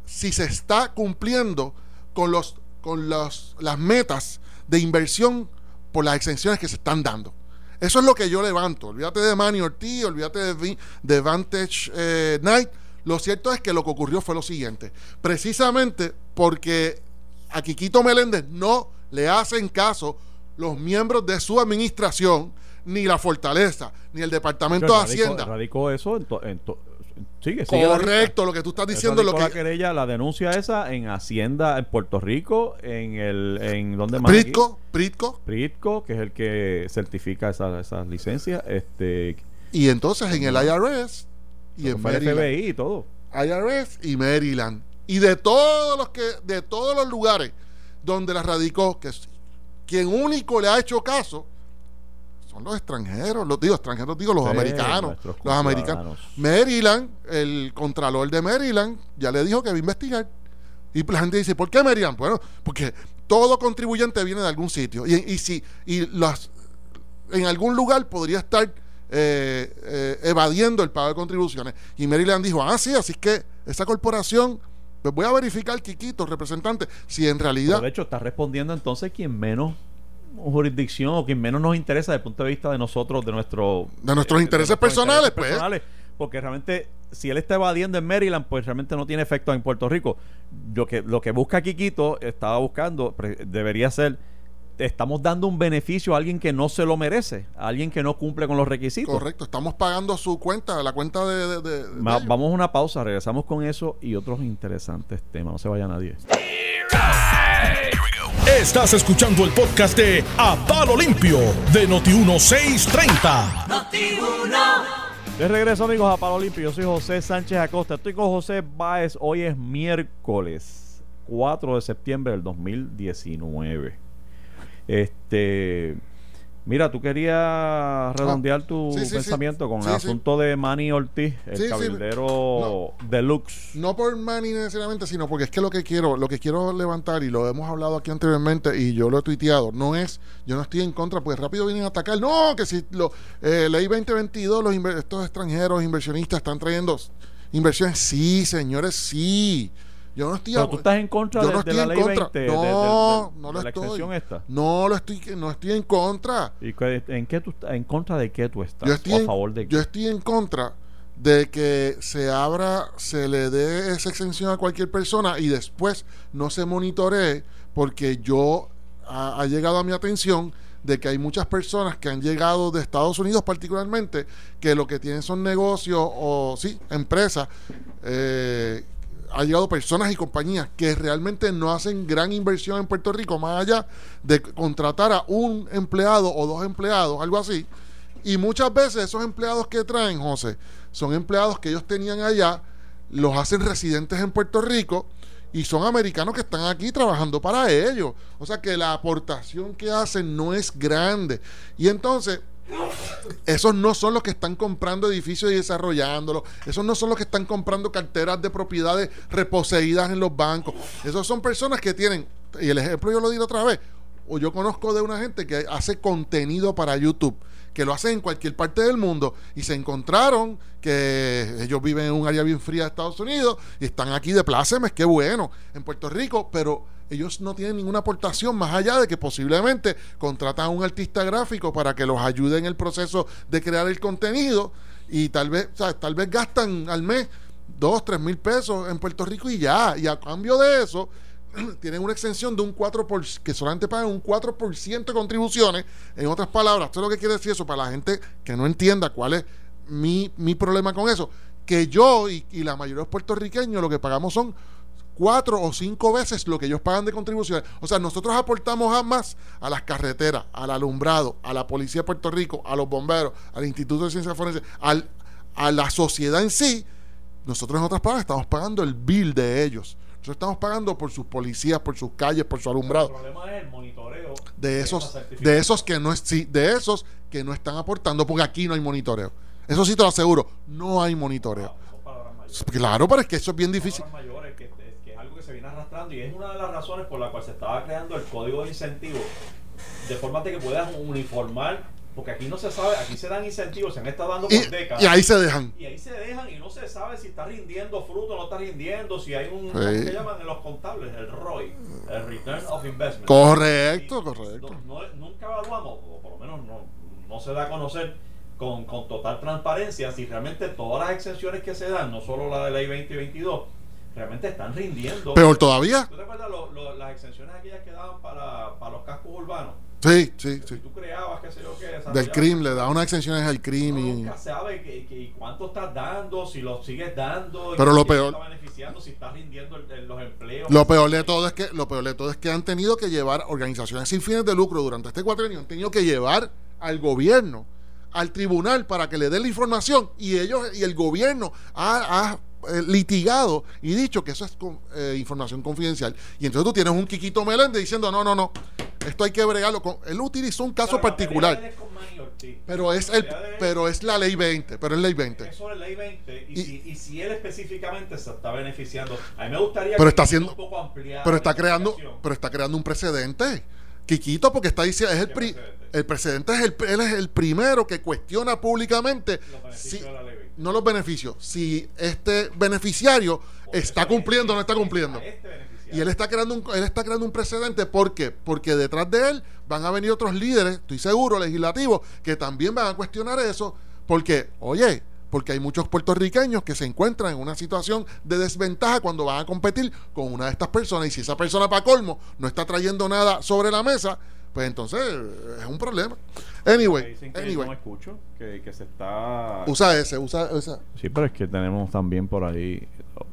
D: si se está cumpliendo con los con los, las metas de inversión por las exenciones que se están dando. Eso es lo que yo levanto. Olvídate de Manny Ortiz, olvídate de, de Vantage eh, Night. Lo cierto es que lo que ocurrió fue lo siguiente. Precisamente porque a Quiquito Meléndez no le hacen caso los miembros de su administración, ni la Fortaleza, ni el Departamento de
C: Radicó-
D: Hacienda.
C: Radicó eso en, to- en to- sigue, sigue.
D: Correcto, lo que tú estás diciendo, lo
C: Radicó
D: que
C: la querella, la denuncia esa en Hacienda en Puerto Rico, en el en donde más?
D: Pritco, Pritco,
C: Pritco, que es el que certifica esas esas licencias, este
D: y entonces en el IRS y en Maryland.
C: FBI y todo.
D: IRS y Maryland. Y de todos los que, de todos los lugares donde la radicó, que quien único le ha hecho caso son los extranjeros, los digo extranjeros, digo los
C: Sí,
D: americanos, los americanos. Maryland, el contralor de Maryland ya le dijo que va a investigar. Y la gente dice, ¿por qué Maryland? Bueno, porque todo contribuyente viene de algún sitio. Y, y si y las, en algún lugar podría estar eh, eh, evadiendo el pago de contribuciones. Y Maryland dijo, ah, sí, así es que esa corporación Pues voy a verificar, Quiquito, representante, si en
C: Pero
D: realidad...
C: de hecho, está respondiendo entonces quien menos jurisdicción o quien menos nos interesa desde el punto de vista de nosotros, de nuestro
D: De nuestros intereses personales, pues.
C: Porque realmente, si él está evadiendo en Maryland, pues realmente no tiene efecto en Puerto Rico. Lo que, lo que busca Quiquito, estaba buscando, debería ser, estamos dando un beneficio a alguien que no se lo merece, a alguien que no cumple con los requisitos.
D: Correcto, estamos pagando su cuenta, la cuenta de... de- de- de
C: Ma-
D: ellos.
C: vamos a una pausa, regresamos con eso y otros interesantes temas. No se vaya nadie.
A: Estás escuchando el podcast de A Palo Limpio de Noti1630.
C: De regreso amigos a Palo Limpio, yo soy José Sánchez Acosta, estoy con José Báez, hoy es miércoles 4 de septiembre del 2019. Este, mira, tú querías redondear tu
D: Ah, sí, sí.
C: pensamiento con el asunto de Manny Ortiz, el cabildero deluxe.
D: No por Manny necesariamente, sino porque es que lo que quiero, lo que quiero levantar, y lo hemos hablado aquí anteriormente, y yo lo he tuiteado, no es, yo no estoy en contra, pues rápido vienen a atacar, no, que si lo, eh, ley 2022, los estos extranjeros inversionistas están trayendo inversiones, sí, señores, sí. Yo no estoy
C: Pero tú estás en contra
D: yo
C: de,
D: no
C: de
D: estoy
C: la
D: en
C: ley
D: contra.
C: 20, de-
D: no,
C: de, de-
D: no
C: de
D: lo
C: la
D: estoy.
C: esta.
D: No lo estoy, no estoy en contra.
C: ¿Y en qué tú en contra de qué tú estás?
D: Yo estoy,
C: ¿O a
D: en,
C: favor de qué?
D: yo estoy en contra de que se abra, se le dé esa exención a cualquier persona y después no se monitoree porque yo ha, ha llegado a mi atención de que hay muchas personas que han llegado de Estados Unidos particularmente que lo que tienen son negocios o sí, empresas. eh, ha llegado personas y compañías que realmente no hacen gran inversión en Puerto Rico, más allá de contratar a un empleado o dos empleados, algo así. Y muchas veces esos empleados que traen, José, son empleados que ellos tenían allá, los hacen residentes en Puerto Rico y son americanos que están aquí trabajando para ellos. O sea que la aportación que hacen no es grande. Y entonces, esos no son los que están comprando edificios y desarrollándolos. Esos no son los que están comprando carteras de propiedades reposeídas en los bancos. Esos son personas que tienen, y el ejemplo yo lo digo otra vez, o yo conozco de una gente que hace contenido para YouTube, que lo hace en cualquier parte del mundo, y se encontraron que ellos viven en un área bien fría de Estados Unidos y están aquí de plácemes, qué bueno, en Puerto Rico, pero ellos no tienen ninguna aportación más allá de que posiblemente contratan a un artista gráfico para que los ayude en el proceso de crear el contenido y tal vez, o sea, tal vez gastan al mes dos, tres mil pesos en Puerto Rico y ya, y a cambio de eso (clears throat) tienen una exención de un 4%, por, que solamente pagan un 4% de contribuciones. En otras palabras, ¿esto es lo que quiere decir eso? Para la gente que no entienda cuál es mi, mi problema con eso. Que yo y, y la mayoría de los puertorriqueños lo que pagamos son cuatro o cinco veces lo que ellos pagan de contribuciones. O sea, nosotros aportamos a más a las carreteras, al alumbrado, a la Policía de Puerto Rico, a los bomberos, al Instituto de Ciencias Forenses, al, a la sociedad en sí. Nosotros en otras palabras estamos pagando el bill de ellos. Nosotros estamos pagando por sus policías, por sus calles, por su alumbrado.
C: El problema es el monitoreo
D: De esos, de esos que no es, sí, de esos que no están aportando, porque aquí no hay monitoreo. Eso sí te lo aseguro, no hay monitoreo. Claro, pero es que eso es bien difícil.
C: Y es una de las razones por la cual se estaba creando el código de incentivos de forma de que puedas uniformar, porque aquí no se sabe, aquí se dan incentivos, se han estado dando por
D: Y,
C: décadas.
D: y ahí se dejan.
C: Y ahí se dejan y no se sabe si está rindiendo fruto o no está rindiendo, si hay un,
D: Sí.
C: ¿cómo que llaman en los contables? El ROI, el Return of Investment.
D: Correcto,
C: Y
D: correcto.
C: no- no- nunca evaluamos, o por lo menos no, no se da a conocer con, con total transparencia si realmente todas las exenciones que se dan, no solo la de ley 2022, realmente están rindiendo.
D: Peor todavía.
C: ¿Tú te acuerdas lo- lo- las exenciones aquellas que daban para, para los cascos urbanos?
D: Sí, sí,
C: Si
D: sí.
C: tú creabas, qué sé yo qué,
D: Del crimen, le da unas exenciones al crimen.
C: nunca sabe que, que- cuánto estás dando, si lo sigues dando,
D: Pero lo peor-
C: está beneficiando, si estás rindiendo el- el- los empleos.
D: Lo peor de todo es que lo peor de todo es que han tenido que llevar organizaciones sin fines de lucro durante este cuatrenio han tenido que llevar al gobierno al tribunal para que le dé la información y ellos y el gobierno ha, ha, eh, litigado y dicho que eso es con- eh, información confidencial y entonces tú tienes un Quiquito Meléndez diciendo no no no esto hay que bregarlo con él utilizó un caso
C: Pero
D: particular
C: Ortiz.
D: pero es el
C: de
D: pero es la ley 20 pero es ley 20
C: Es sobre ley 20 y,
D: Y-
C: si, y si él específicamente se está beneficiando, a mí me gustaría
D: Pero
C: que
D: está haciendo-
C: un poco ampliada
D: pero está creando pero está creando un precedente Quiquito porque está diciendo es el
C: ¿Qué
D: pri-
C: precedente?
D: el precedente es el él es el primero que cuestiona públicamente
C: los beneficios
D: si-
C: de la ley 20.
D: No los beneficios, si este beneficiario está cumpliendo o no está cumpliendo. Y él está creando un, él está creando un precedente. ¿Por qué? Porque detrás de él van a venir otros líderes, estoy seguro, legislativos, que también van a cuestionar eso. Porque, oye, porque hay muchos puertorriqueños que se encuentran en una situación de desventaja cuando van a competir con una de estas personas. Y si esa persona, para colmo, no está trayendo nada sobre la mesa, pues entonces es un problema. Anyway,
C: Dicen que
D: anyway.
C: no escucho, que, que se está...
D: Usa ese, usa ese.
C: Sí, pero es que tenemos también por ahí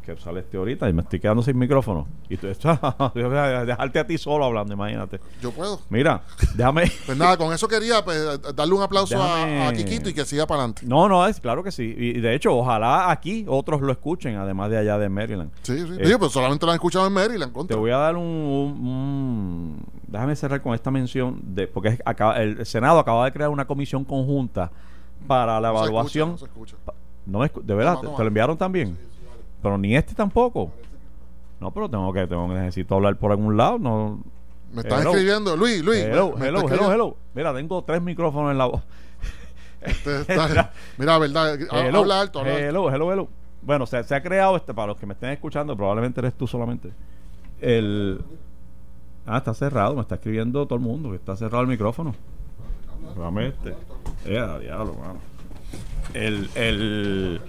C: que sale este ahorita y me estoy quedando sin micrófono. Y tú (laughs) estás dejarte a ti solo hablando, imagínate.
D: Yo puedo.
C: Mira, déjame.
D: Pues nada, con eso quería pues, darle un aplauso a-
C: Déjame-
D: a, Kikito y que siga para adelante.
C: No, no, es claro que sí. Y de hecho, ojalá aquí otros lo escuchen, además de allá de Maryland.
D: Sí, sí.
C: Eh,
D: Digo, pues solamente lo han escuchado en Maryland.
C: Te
D: Contra.
C: voy a dar un, un- un- Déjame cerrar con esta mención, de porque acaba- el Senado acaba de crear una comisión conjunta para la
D: No se
C: evaluación.
D: escucha, no se escucha.
C: No ¿De verdad? ¿Te-
D: toma.
C: ¿Te lo enviaron también? Pero ni este tampoco. No, pero tengo que, tengo que necesito hablar por algún lado. No.
D: Me están
C: Hello.
D: escribiendo, Luis, Luis.
C: hello,
D: me-
C: hello, hello, hello. Mira, tengo tres micrófonos en la voz.
D: Este (laughs) está- mira, verdad,
C: Hello,
D: habla alto, habla alto.
C: hello, hello, hello. Bueno, se, se ha creado este, para los que me estén escuchando, probablemente eres tú solamente. El. Ah, está cerrado, me está escribiendo todo el mundo, que está cerrado el micrófono. Dame este. Eh, a diablo, mano. El, el,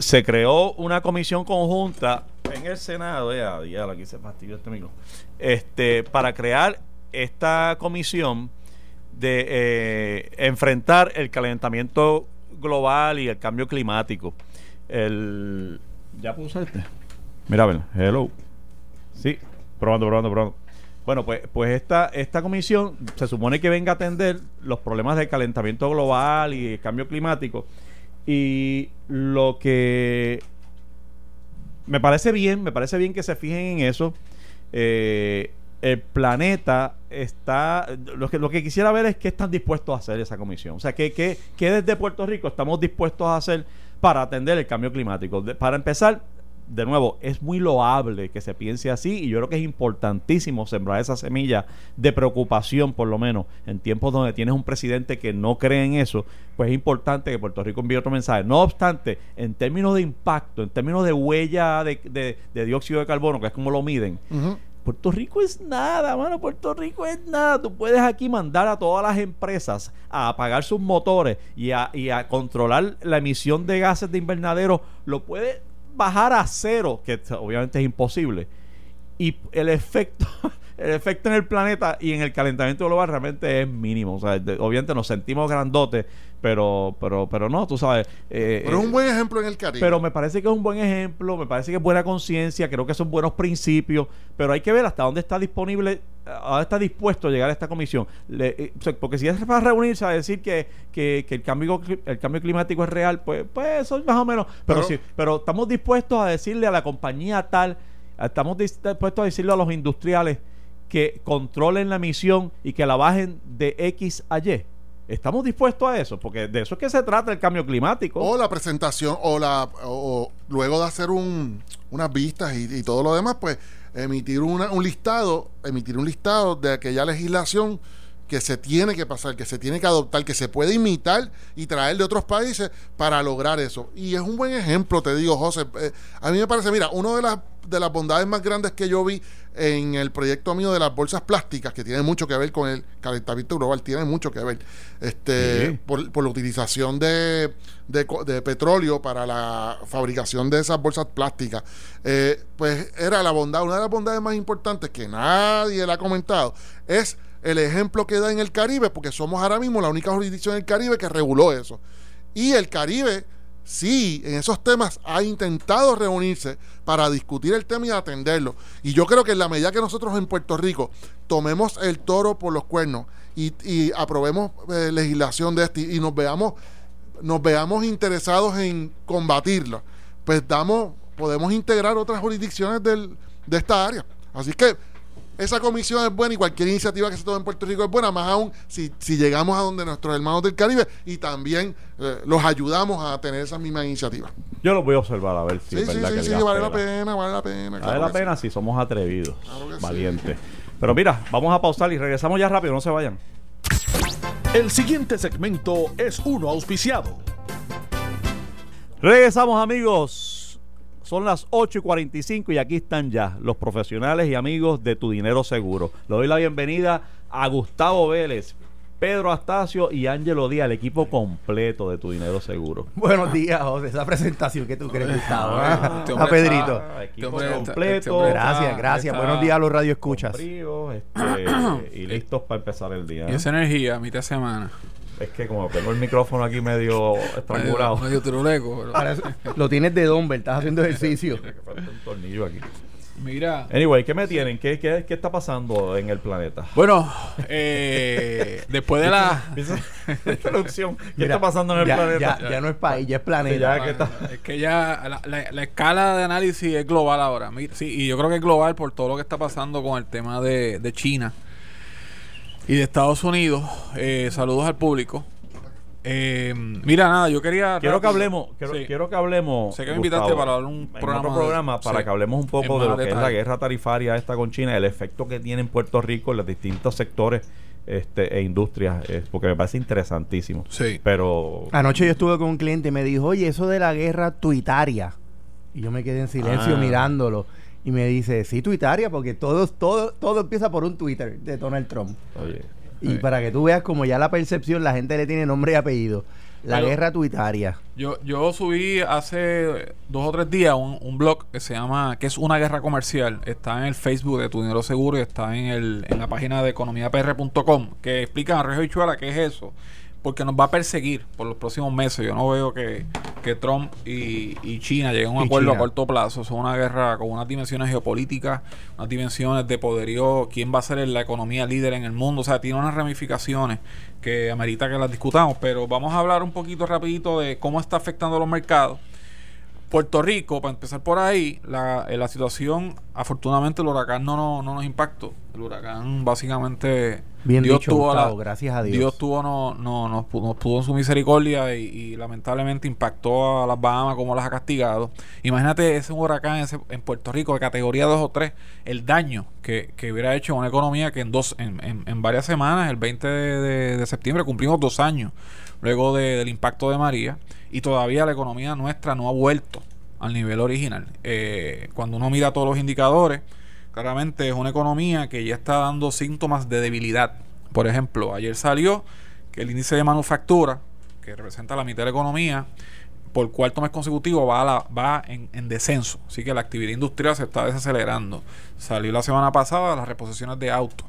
C: se creó una comisión conjunta en el Senado, eh, a diablo, aquí se fastidió este micrófono. Este, para crear esta comisión de eh, enfrentar el calentamiento global y el cambio climático. El ya puse este. Mira, a ver, hello. Sí, probando, probando, probando. Bueno, pues, pues esta, esta comisión se supone que venga a atender los problemas del calentamiento global y el cambio climático. Y lo que me parece bien, me parece bien que se fijen en eso. Eh, el planeta está. Lo que, lo que quisiera ver es qué están dispuestos a hacer esa comisión. O sea, qué, qué, qué desde Puerto Rico estamos dispuestos a hacer para atender el cambio climático. De- para empezar, de nuevo, es muy loable que se piense así y yo creo que es importantísimo sembrar esa semilla de preocupación, por lo menos, en tiempos donde tienes un presidente que no cree en eso, pues es importante que Puerto Rico envíe otro mensaje. No obstante, en términos de impacto, en términos de huella de, de- de dióxido de carbono, que es como lo miden. Puerto Rico es nada, mano. Puerto Rico es nada. Tú puedes aquí mandar a todas las empresas a apagar sus motores y a, y a controlar la emisión de gases de invernadero. Lo puedes bajar a cero, que obviamente es imposible. Y el efecto, el efecto en el planeta y en el calentamiento global realmente es mínimo. O sea, de- obviamente nos sentimos grandotes, pero, pero, pero no, tú sabes. eh,
D: Pero es
C: eh,
D: un buen ejemplo en el Caribe.
C: pero me parece que es un buen ejemplo, me parece que es buena conciencia, creo que son buenos principios, pero hay que ver hasta dónde está disponible, a dónde está dispuesto a llegar a esta comisión. Le- eh, porque si es para reunirse a decir que, que, que el, cambio, el cambio climático es real, pues, pues eso es más o menos. Pero,
D: Pero-
C: sí, pero estamos dispuestos a decirle a la compañía tal, estamos dis- dispuestos a decirle a los industriales que controlen la emisión y que la bajen de X a Y. Estamos dispuestos a eso, porque de eso es que se trata el cambio climático.
D: O la presentación, o la o, o luego de hacer un, unas vistas y, y todo lo demás, pues emitir una- un listado, emitir un listado de aquella legislación que se tiene que pasar, que se tiene que adoptar, que se puede imitar y traer de otros países para lograr eso. Y es un buen ejemplo, te digo, José. Eh, a mí me parece, mira, una de las, de las bondades más grandes que yo vi en el proyecto mío de las bolsas plásticas, que tiene mucho que ver con el calentamiento global, tiene mucho que ver, este,
C: Sí.
D: por, por la utilización de, de, petróleo para la fabricación de esas bolsas plásticas, eh, pues era la bondad, una de las bondades más importantes que nadie le ha comentado, es el ejemplo que da en el Caribe, porque somos ahora mismo la única jurisdicción del Caribe que reguló eso. Y el Caribe, sí, en esos temas ha intentado reunirse para discutir el tema y atenderlo. Y yo creo que en la medida que nosotros en Puerto Rico tomemos el toro por los cuernos y, y aprobemos eh, legislación de este y nos veamos, nos veamos interesados en combatirla, pues damos, podemos integrar otras jurisdicciones del, de esta área. Así que esa comisión es buena y cualquier iniciativa que se tome en Puerto Rico es buena, más aún si, si llegamos a donde nuestros hermanos del Caribe y también eh, los ayudamos a tener esas mismas iniciativas.
C: Yo lo voy a observar a ver si
D: Sí,
C: es
D: sí,
C: verdad
D: sí,
C: que
D: sí, vale la pena, vale la pena.
C: Vale
D: claro
C: la
D: sí.
C: pena si somos atrevidos,
D: Claro que sí.
C: valientes. Pero mira, vamos a pausar y regresamos ya rápido, no se vayan.
A: El siguiente segmento es uno auspiciado.
C: Regresamos amigos. Son las 8 y 45 y aquí están ya los profesionales y amigos de Tu Dinero Seguro. Le doy la bienvenida a Gustavo Vélez, Pedro Astacio y Ángelo Díaz, el equipo completo de Tu Dinero Seguro. (laughs)
E: Buenos días, José. Esa presentación que tú crees, Gustavo.
F: Ah,
E: ¿eh?
F: este
E: A
F: hombre
E: Pedrito.
F: está-
C: Ah, equipo
F: hombre está-
C: completo.
F: este hombre está-
E: Gracias, gracias. Buenos días a los radioescuchas.
C: Este, y (clears throat) listos para empezar el día.
F: Y esa energía, mitad de semana.
C: Es que como tengo el micrófono aquí medio estrangulado.
F: Medio, turuleco,
E: lo tienes de Dumbbell, estás haciendo ejercicio.
C: Que falta un tornillo aquí.
F: Mira.
C: Anyway, ¿qué me tienen? ¿Qué, qué, qué está pasando en el planeta?
F: Bueno, eh, (laughs) después de la.
C: Introducción. ¿Qué
E: Mira,
C: está pasando en el
E: ya,
C: planeta?
E: Ya, ya no es país, ya es planeta.
C: Ya que está-
F: Es que ya la, la- la escala de análisis es global ahora. Mira, sí, y yo creo que es global por todo lo que está pasando con el tema de, de China y de Estados Unidos. Eh, saludos al público. Eh, mira, nada, yo quería.
C: Quiero que hablemos, quiero,
F: Sí.
C: quiero que hablemos.
F: Sé que me invitaste para hablar un programa
C: otro
F: de-
C: programa para
F: sí.
C: que hablemos un poco de lo que es la guerra tarifaria esta con China, el efecto que tiene en Puerto Rico en los distintos sectores este, e industrias, eh, porque me parece interesantísimo.
F: Sí.
C: Pero
E: Anoche yo estuve con un cliente y me dijo, oye, eso de la guerra tuitaria. Y yo me quedé en silencio
C: Ah.
E: mirándolo. Y me dice, sí, tuitaria, porque todo, todo, todo empieza por un Twitter de Donald Trump.
C: oye,
E: Y para que tú veas como ya la percepción, la gente le tiene nombre y apellido. La
F: Pero-
E: guerra tuitaria.
F: Yo, yo subí hace dos o tres días un, un blog que se llama que es una guerra comercial. Está en el Facebook de Tu Dinero Seguro y está en, el, en la página de economiapr.com que explica a Rejo Bichuela qué es eso. Porque nos va a perseguir por los próximos meses. Yo no veo que, que Trump y, y China lleguen a un
E: Y
F: acuerdo
E: China.
F: a corto plazo. Es una guerra con unas dimensiones geopolíticas, unas dimensiones de poderío, quién va a ser la economía líder en el mundo. O sea, tiene unas ramificaciones que amerita que las discutamos. Pero vamos a hablar un poquito rapidito de cómo está afectando a los mercados. Puerto Rico, para empezar por ahí, la, eh, la situación, afortunadamente el huracán no, no, no nos impactó. El huracán básicamente...
E: Bien
F: Dios
E: dicho,
F: tuvo
E: Gustavo, gracias a Dios.
F: Dios tuvo, no, no, nos, pu- nos pudo en su misericordia y, y lamentablemente impactó a las Bahamas como las ha castigado. Imagínate ese huracán ese- en Puerto Rico de categoría 2 o 3, el daño que, que hubiera hecho a una economía que en dos en, en- en varias semanas, el 20 de, de- de septiembre, cumplimos dos años luego de- del impacto de María y todavía la economía nuestra no ha vuelto al nivel original. Eh, cuando uno mira todos los indicadores, claramente es una economía que ya está dando síntomas de debilidad. Por ejemplo, ayer salió que el índice de manufactura, que representa la mitad de la economía, por cuarto mes consecutivo va, a la- va en, en descenso. Así que la actividad industrial se está desacelerando. Salió la semana pasada las reposiciones de autos.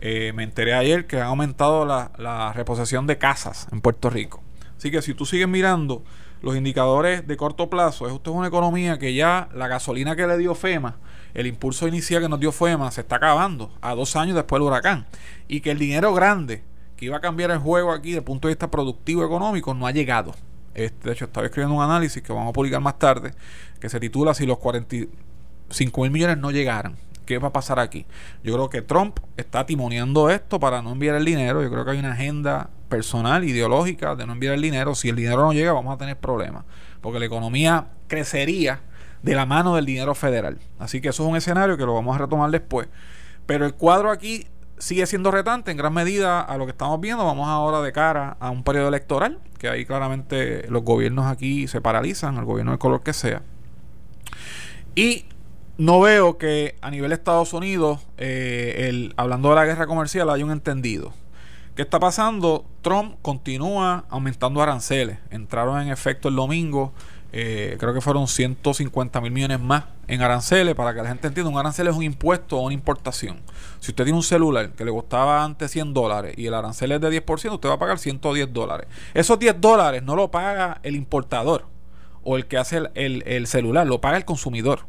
F: Eh, me enteré ayer que han aumentado la, reposición de casas en Puerto Rico. Así que si tú sigues mirando los indicadores de corto plazo, esto es una economía que ya la gasolina que le dio FEMA, el impulso inicial que nos dio FEMA, se está acabando a dos años después del huracán. Y que el dinero grande que iba a cambiar el juego aquí desde el punto de vista productivo económico no ha llegado. Este, de hecho, estaba escribiendo un análisis que vamos a publicar más tarde, que se titula Si los 45 mil millones no llegaran. ¿Qué va a pasar aquí? Yo creo que Trump está timoneando esto para no enviar el dinero. Yo creo que hay una agenda personal, ideológica, de no enviar el dinero. Si el dinero no llega, vamos a tener problemas. Porque la economía crecería de la mano del dinero federal. Así que eso es un escenario que lo vamos a retomar después. Pero el cuadro aquí sigue siendo retante en gran medida a lo que estamos viendo. Vamos ahora de cara a un periodo electoral, que ahí claramente los gobiernos aquí se paralizan, el gobierno del color que sea. Y no veo que a nivel de Estados Unidos, eh, el, hablando de la guerra comercial, haya un entendido. ¿Qué está pasando? Trump continúa aumentando aranceles. Entraron en efecto el domingo, eh, creo que fueron 150 mil millones más en aranceles. Para que la gente entienda, un arancel es un impuesto o una importación. Si usted tiene un celular que le costaba antes 100 dólares y el arancel es de 10%, usted va a pagar 110 dólares. Esos 10 dólares no lo paga el importador o el que hace el, el- el celular, lo paga el consumidor.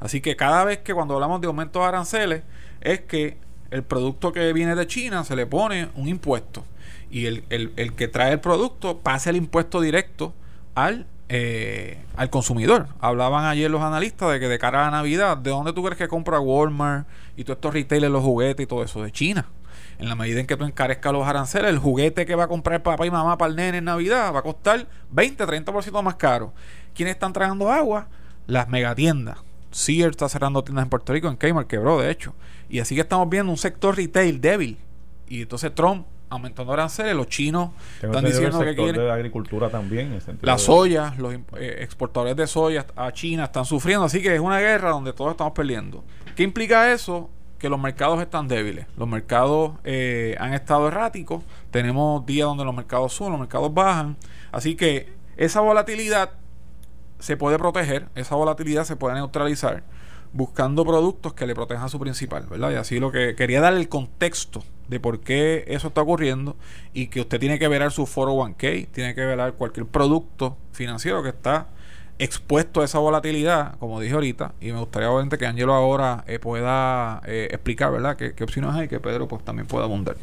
F: Así que cada vez que cuando hablamos de aumentos de aranceles, es que el producto que viene de China se le pone un impuesto. Y el, el- el que trae el producto pasa el impuesto directo al, eh, al consumidor. Hablaban ayer los analistas de que de cara a Navidad, ¿de dónde tú crees que compra Walmart y todos estos retailers, los juguetes y todo eso? De China. En la medida en que tú encarezcas los aranceles, el juguete que va a comprar papá y mamá para el nene en Navidad va a costar 20, 30% más caro. ¿Quiénes están tragando agua? Las megatiendas. Sears está cerrando tiendas en Puerto Rico, en Kmart quebró, de hecho. Y así que estamos viendo un sector retail débil. Y entonces Trump aumentando aranceles, los chinos
C: Tengo
F: están diciendo
C: el
F: que
C: sector
F: quieren.
C: de la agricultura también. en el sentido
F: La
C: de-
F: soya, los eh, exportadores de soya a China están sufriendo, así que es una guerra donde todos estamos perdiendo. ¿Qué implica eso? Que los mercados están débiles. Los mercados eh, han estado erráticos. Tenemos días donde los mercados suben, los mercados bajan. Así que esa volatilidad se puede proteger, esa volatilidad se puede neutralizar buscando productos que le protejan a su principal, ¿verdad? Y así lo que quería dar el contexto de por qué eso está ocurriendo y que usted tiene que velar su 401k, tiene que velar cualquier producto financiero que está expuesto a esa volatilidad, como dije ahorita, y me gustaría obviamente que Angelo ahora eh, pueda eh, explicar, ¿verdad?, qué, opciones hay y que Pedro pues también pueda abundar.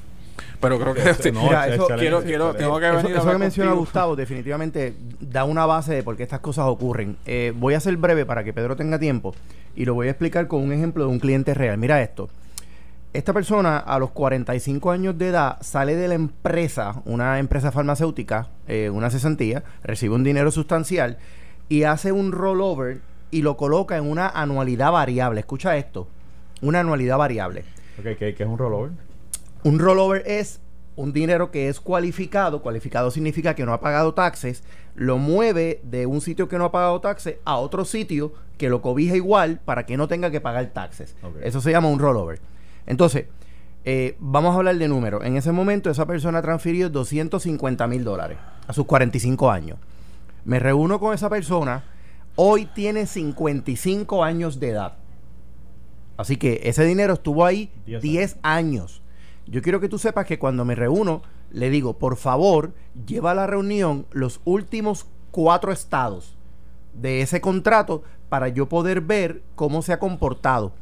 F: Pero creo que
C: Sí, no,
E: Mira,
C: es
E: eso-
F: quiero, quiero, tengo que
E: Eso,
F: venir a
E: eso
F: hablar
E: que menciona. Gustavo definitivamente da una base de por qué estas cosas ocurren. Eh, voy a ser breve para que Pedro tenga tiempo y lo voy a explicar con un ejemplo de un cliente real. Mira esto. Esta persona a los 45 años de edad sale de la empresa, una empresa farmacéutica, eh, una cesantía, recibe un dinero sustancial y hace un rollover y lo coloca en una anualidad variable. Escucha esto, una anualidad variable.
C: Ok, ¿qué, qué es un rollover?
E: Un rollover es un dinero que es cualificado. Cualificado significa que no ha pagado taxes. Lo mueve de un sitio que no ha pagado taxes a otro sitio que lo cobija igual para que no tenga que pagar taxes. Eso se llama un rollover. Entonces, eh, vamos a hablar de números. En ese momento esa persona transfirió 250 mil dólares a sus 45 años. Me reúno con esa persona. Hoy tiene 55 años de edad. Así que ese dinero estuvo ahí
C: Diez
E: 10 años. Yo quiero que tú sepas que cuando me reúno, le digo, por favor, lleva a la reunión los últimos cuatro estados de ese contrato para yo poder ver cómo se ha comportado.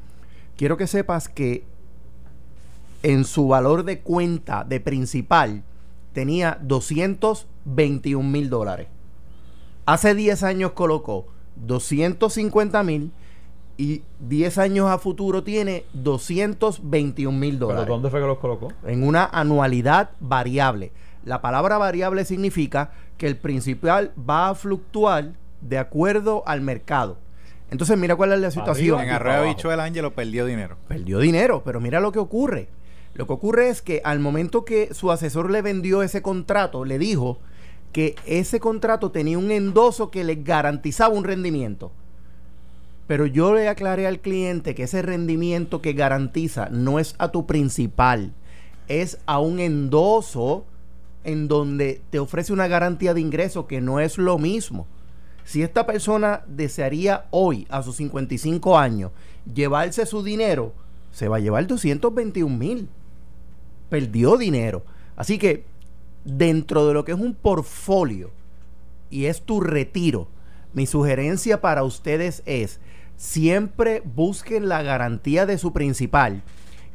E: Quiero que sepas que en su valor de cuenta de principal tenía 221 mil dólares. Hace 10 años colocó 250 mil y 10 años a futuro tiene 221 mil
C: ¿Pero
E: dólares
C: dónde fue que los colocó?
E: en una anualidad variable. La palabra variable significa que el principal va a fluctuar de acuerdo al mercado. Entonces, mira cuál es la situación.
G: En
C: Arriba.
G: Arroyo. Bicho el Ángelo perdió dinero.
E: Perdió dinero, pero mira lo que ocurre. Lo que ocurre es que al momento que su asesor le vendió ese contrato, le dijo que ese contrato tenía un endoso que le garantizaba un rendimiento. Pero yo le aclaré al cliente que ese rendimiento que garantiza no es a tu principal, es a un endoso en donde te ofrece una garantía de ingreso que no es lo mismo. Si esta persona desearía hoy, a sus 55 años, llevarse su dinero, se va a llevar 221 mil. Perdió dinero. Así que dentro de lo que es un portfolio y es tu retiro, mi sugerencia para ustedes es siempre busquen la garantía de su principal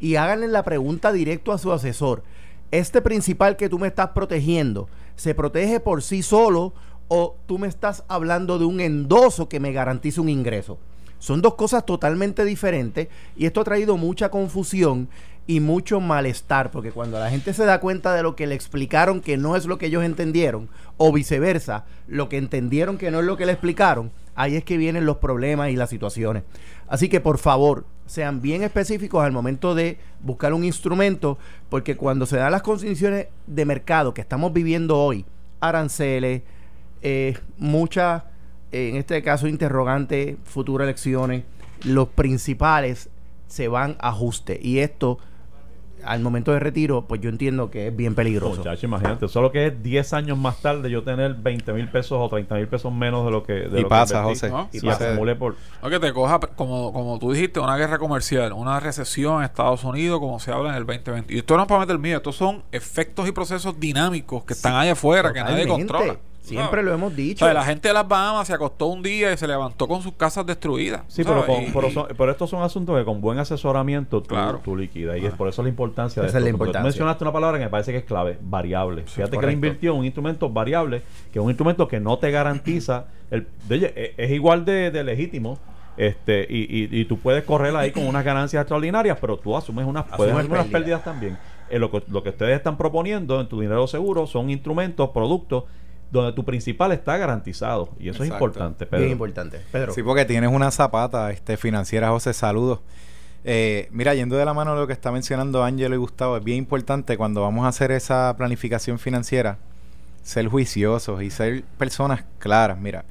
E: y háganle la pregunta directo a su asesor. Este principal que tú me estás protegiendo, ¿se protege por sí solo o tú me estás hablando de un endoso que me garantice un ingreso? Son dos cosas totalmente diferentes y esto ha traído mucha confusión y mucho malestar, porque cuando la gente se da cuenta de lo que le explicaron que no es lo que ellos entendieron, o viceversa, lo que entendieron que no es lo que le explicaron, ahí es que vienen los problemas y las situaciones. Así que por favor, sean bien específicos al momento de buscar un instrumento, porque cuando se dan las condiciones de mercado que estamos viviendo hoy, aranceles, eh, muchas, en este caso, interrogantes, futuras elecciones, los principales se van a ajuste. Y esto, al momento de retiro, pues yo entiendo que es bien peligroso.
C: Muchacho, imagínate, solo que es 10 años más tarde yo tener 20 mil pesos o 30 mil pesos menos de lo que. De
G: Y
C: lo
G: pasa. José.
F: ¿no?
C: Y acumulé por.
F: No, que te coja, como, como tú dijiste, una guerra comercial, una recesión en Estados Unidos, como se habla en el 2020. Y esto no es para meter miedo, estos son efectos y procesos dinámicos que están allá afuera, que nadie controla.
E: Siempre lo hemos
F: O
E: dicho.
F: sea, la gente de las Bahamas se acostó un día y se levantó con sus casas destruidas.
C: Sí, pero, con-
F: Y-
C: pero, son- pero estos son asuntos que con buen asesoramiento tú,
F: Claro.
C: tú liquidas. Y es por eso la importancia de
E: Esa es la
C: esto. Tú mencionaste una palabra que me parece que es clave, variable. Fíjate que le invirtió en un instrumento variable, que es un instrumento que no te garantiza, el, de- oye, es, es igual de, de legítimo. Este, y, y, y tú puedes correr ahí con unas ganancias extraordinarias, pero tú asumes unas, puedes asumir unas
E: pérdidas.
C: pérdidas también. Eh, lo, que, lo que ustedes están proponiendo en tu dinero seguro son instrumentos, productos, donde tu principal está garantizado. Y eso es importante, Pedro.
E: Bien importante. Pedro.
G: Sí, porque tienes una zapata este, financiera, José, saludos. Eh, mira, yendo de la mano de lo que está mencionando Ángelo y Gustavo, es bien importante cuando vamos a hacer esa planificación financiera, ser juiciosos y ser personas claras. Mira,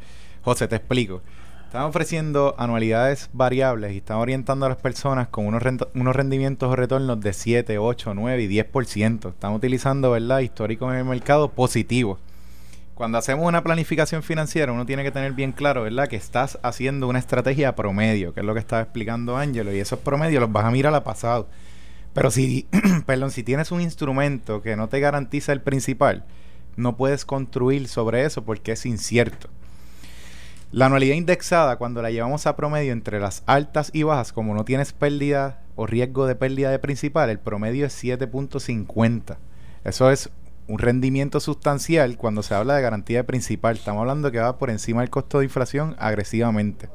G: José, te explico. Están ofreciendo anualidades variables y están orientando a las personas con unos, unos rendimientos o retornos de 7, 8, 9 y 10%. Están utilizando, ¿verdad?, históricos en el mercado positivos. Cuando hacemos una planificación financiera, uno tiene que tener bien claro, ¿verdad?, que estás haciendo una estrategia promedio, que es lo que estaba explicando Ángelo, y esos promedios los vas a mirar a pasado. Pero si, (clears throat) perdón, si tienes un instrumento que no te garantiza el principal, no puedes construir sobre eso porque es incierto. La anualidad indexada, cuando la llevamos a promedio entre las altas y bajas, como no tienes pérdida o riesgo de pérdida de principal, el promedio es 7.50. Eso es un rendimiento sustancial cuando se habla de garantía de principal. Estamos hablando que va por encima del costo de inflación agresivamente.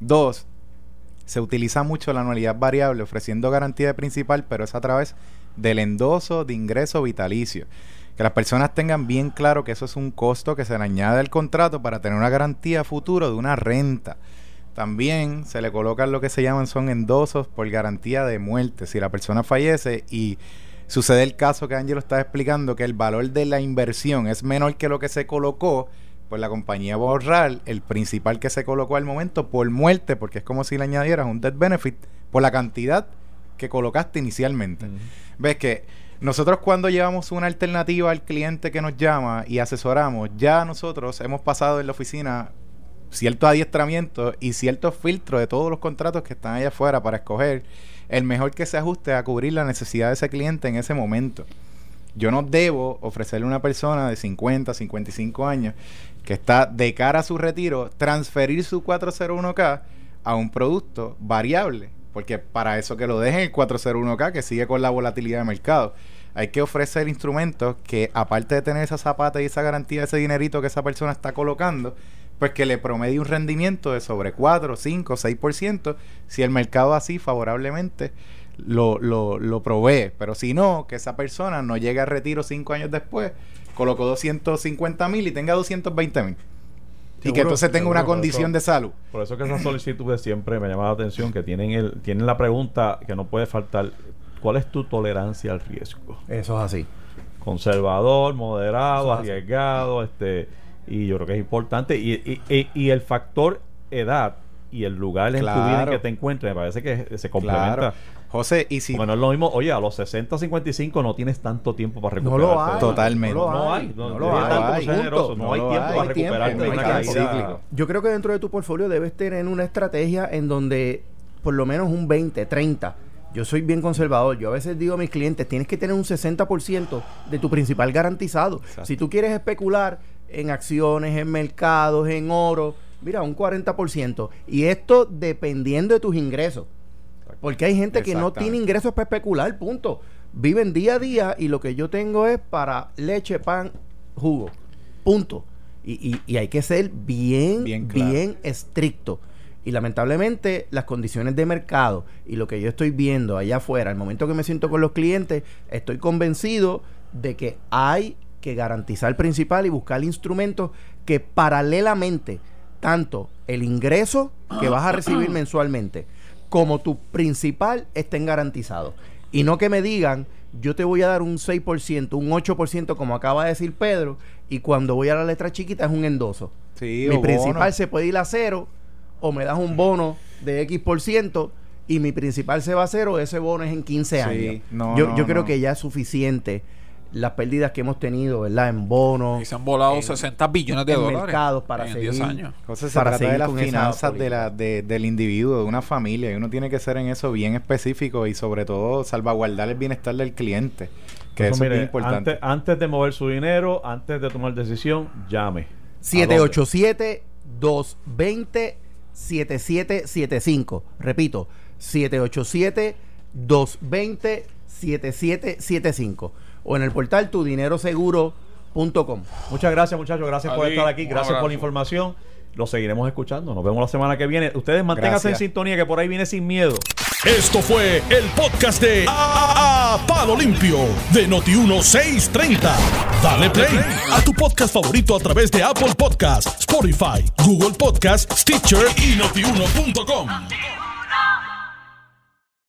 G: Dos, se utiliza mucho la anualidad variable ofreciendo garantía de principal, pero es a través del endoso de ingreso vitalicio. Que las personas tengan bien claro que eso es un costo que se le añade al contrato para tener una garantía futuro de una renta. También se le colocan lo que se llaman son endosos por garantía de muerte. Si la persona fallece y sucede el caso que Ángelo está explicando, que el valor de la inversión es menor que lo que se colocó, pues la compañía va a ahorrar el principal que se colocó al momento por muerte, porque es como si le añadieras un death benefit por la cantidad que colocaste inicialmente. Ves que nosotros cuando llevamos una alternativa al cliente que nos llama y asesoramos, ya nosotros hemos pasado en la oficina cierto adiestramiento y ciertos filtros de todos los contratos que están allá afuera para escoger el mejor que se ajuste a cubrir la necesidad de ese cliente en ese momento. Yo no debo ofrecerle a una persona de 50, 55 años que está de cara a su retiro, transferir su 401k a un producto variable, porque para eso que lo dejen el 401k que sigue con la volatilidad de mercado. Hay que ofrecer instrumentos que, aparte de tener esa zapata y esa garantía ese dinerito que esa persona está colocando, pues que le promedie un rendimiento de sobre 4, 5, 6%, si el mercado así favorablemente lo, lo, lo provee. Pero si no, que esa persona no llegue a retiro 5 años después, colocó 250 mil y tenga 220 mil. Y que entonces tenga una condición
C: eso-
G: de salud.
C: Por eso que esas solicitudes siempre me llama la atención, que tienen, el, tienen la pregunta que no puede faltar, ¿cuál es tu tolerancia al riesgo?
E: Eso es así.
C: Conservador, moderado,
E: Eso es así.
C: arriesgado, este y yo creo que es importante. Y, y- y- y el factor edad y el lugar en tu vida en
G: Claro.
C: que te encuentres, me parece que se complementa.
G: Claro. José, y si
C: Porque no es lo mismo, oye, a los 60, 55 no tienes tanto tiempo para
E: No
C: recuperarte.
E: lo hay.
G: Totalmente.
E: No lo
C: No
E: hay.
C: no,
E: No
C: no
E: lo
C: hay generoso,
E: Punto.
C: no hay
G: No
C: tiempo
G: hay.
C: para
E: No hay tiempo,
C: recuperarte
E: no
C: una
E: tiempo.
C: caída.
E: Yo creo que dentro de tu portfolio debes tener una estrategia en donde por lo menos un 20, 30. Yo soy bien conservador. Yo a veces digo a mis clientes, tienes que tener un 60% de tu principal garantizado. Si tú quieres especular en acciones, en mercados, en oro, mira, un 40%. Y esto dependiendo de tus ingresos. Porque hay gente que no tiene ingresos para especular, punto. Viven día a día y lo que yo tengo es para leche, pan, jugo. Punto. Y, y- y hay que ser bien,
G: Bien
E: bien, estricto. Y lamentablemente las condiciones de mercado y lo que yo estoy viendo allá afuera, al momento que me siento con los clientes, estoy convencido de que hay que garantizar el principal y buscar instrumentos que paralelamente, tanto el ingreso que vas a recibir (clears throat) mensualmente como tu principal estén garantizados. Y no que me digan, yo te voy a dar un 6%, un 8%, como acaba de decir Pedro, y cuando voy a la letra chiquita es un endoso.
G: Sí,
E: mi principal
G: bono.
E: se puede ir a cero, o me das un bono de X por ciento, y mi principal se va a cero, ese bono es en 15
G: Sí,
E: años.
G: no,
E: yo
G: no,
E: yo creo
G: no.
E: que ya es suficiente las pérdidas que hemos tenido, ¿verdad? En bonos.
F: Y se han volado
E: en-
F: 60 billones de
E: en
F: dólares
E: mercados para
F: en
E: seguir
F: 10 años.
G: José, se
E: para
G: trata de las finanzas de la, de- del individuo, de una familia, y uno tiene que ser en eso bien específico y sobre todo salvaguardar el bienestar del cliente, que
C: Eso,
G: eso,
C: mire,
G: es bien importante.
C: Antes, antes de mover su dinero, antes de tomar decisión, llame. ¿A
E: 787-220-7775. Repito, 787-220-7775. O en el portal tudineroseguro.com.
C: Muchas gracias, muchachos. Gracias por estar aquí. Gracias por la información. Lo seguiremos escuchando. Nos vemos la semana que viene. Ustedes manténganse
G: Gracias.
C: en sintonía, que por ahí viene sin miedo.
A: Esto fue el podcast de A, A- Palo Limpio de Noti1630. Dale play a tu podcast favorito a través de Apple Podcasts, Spotify, Google Podcasts, Stitcher y notiuno.com.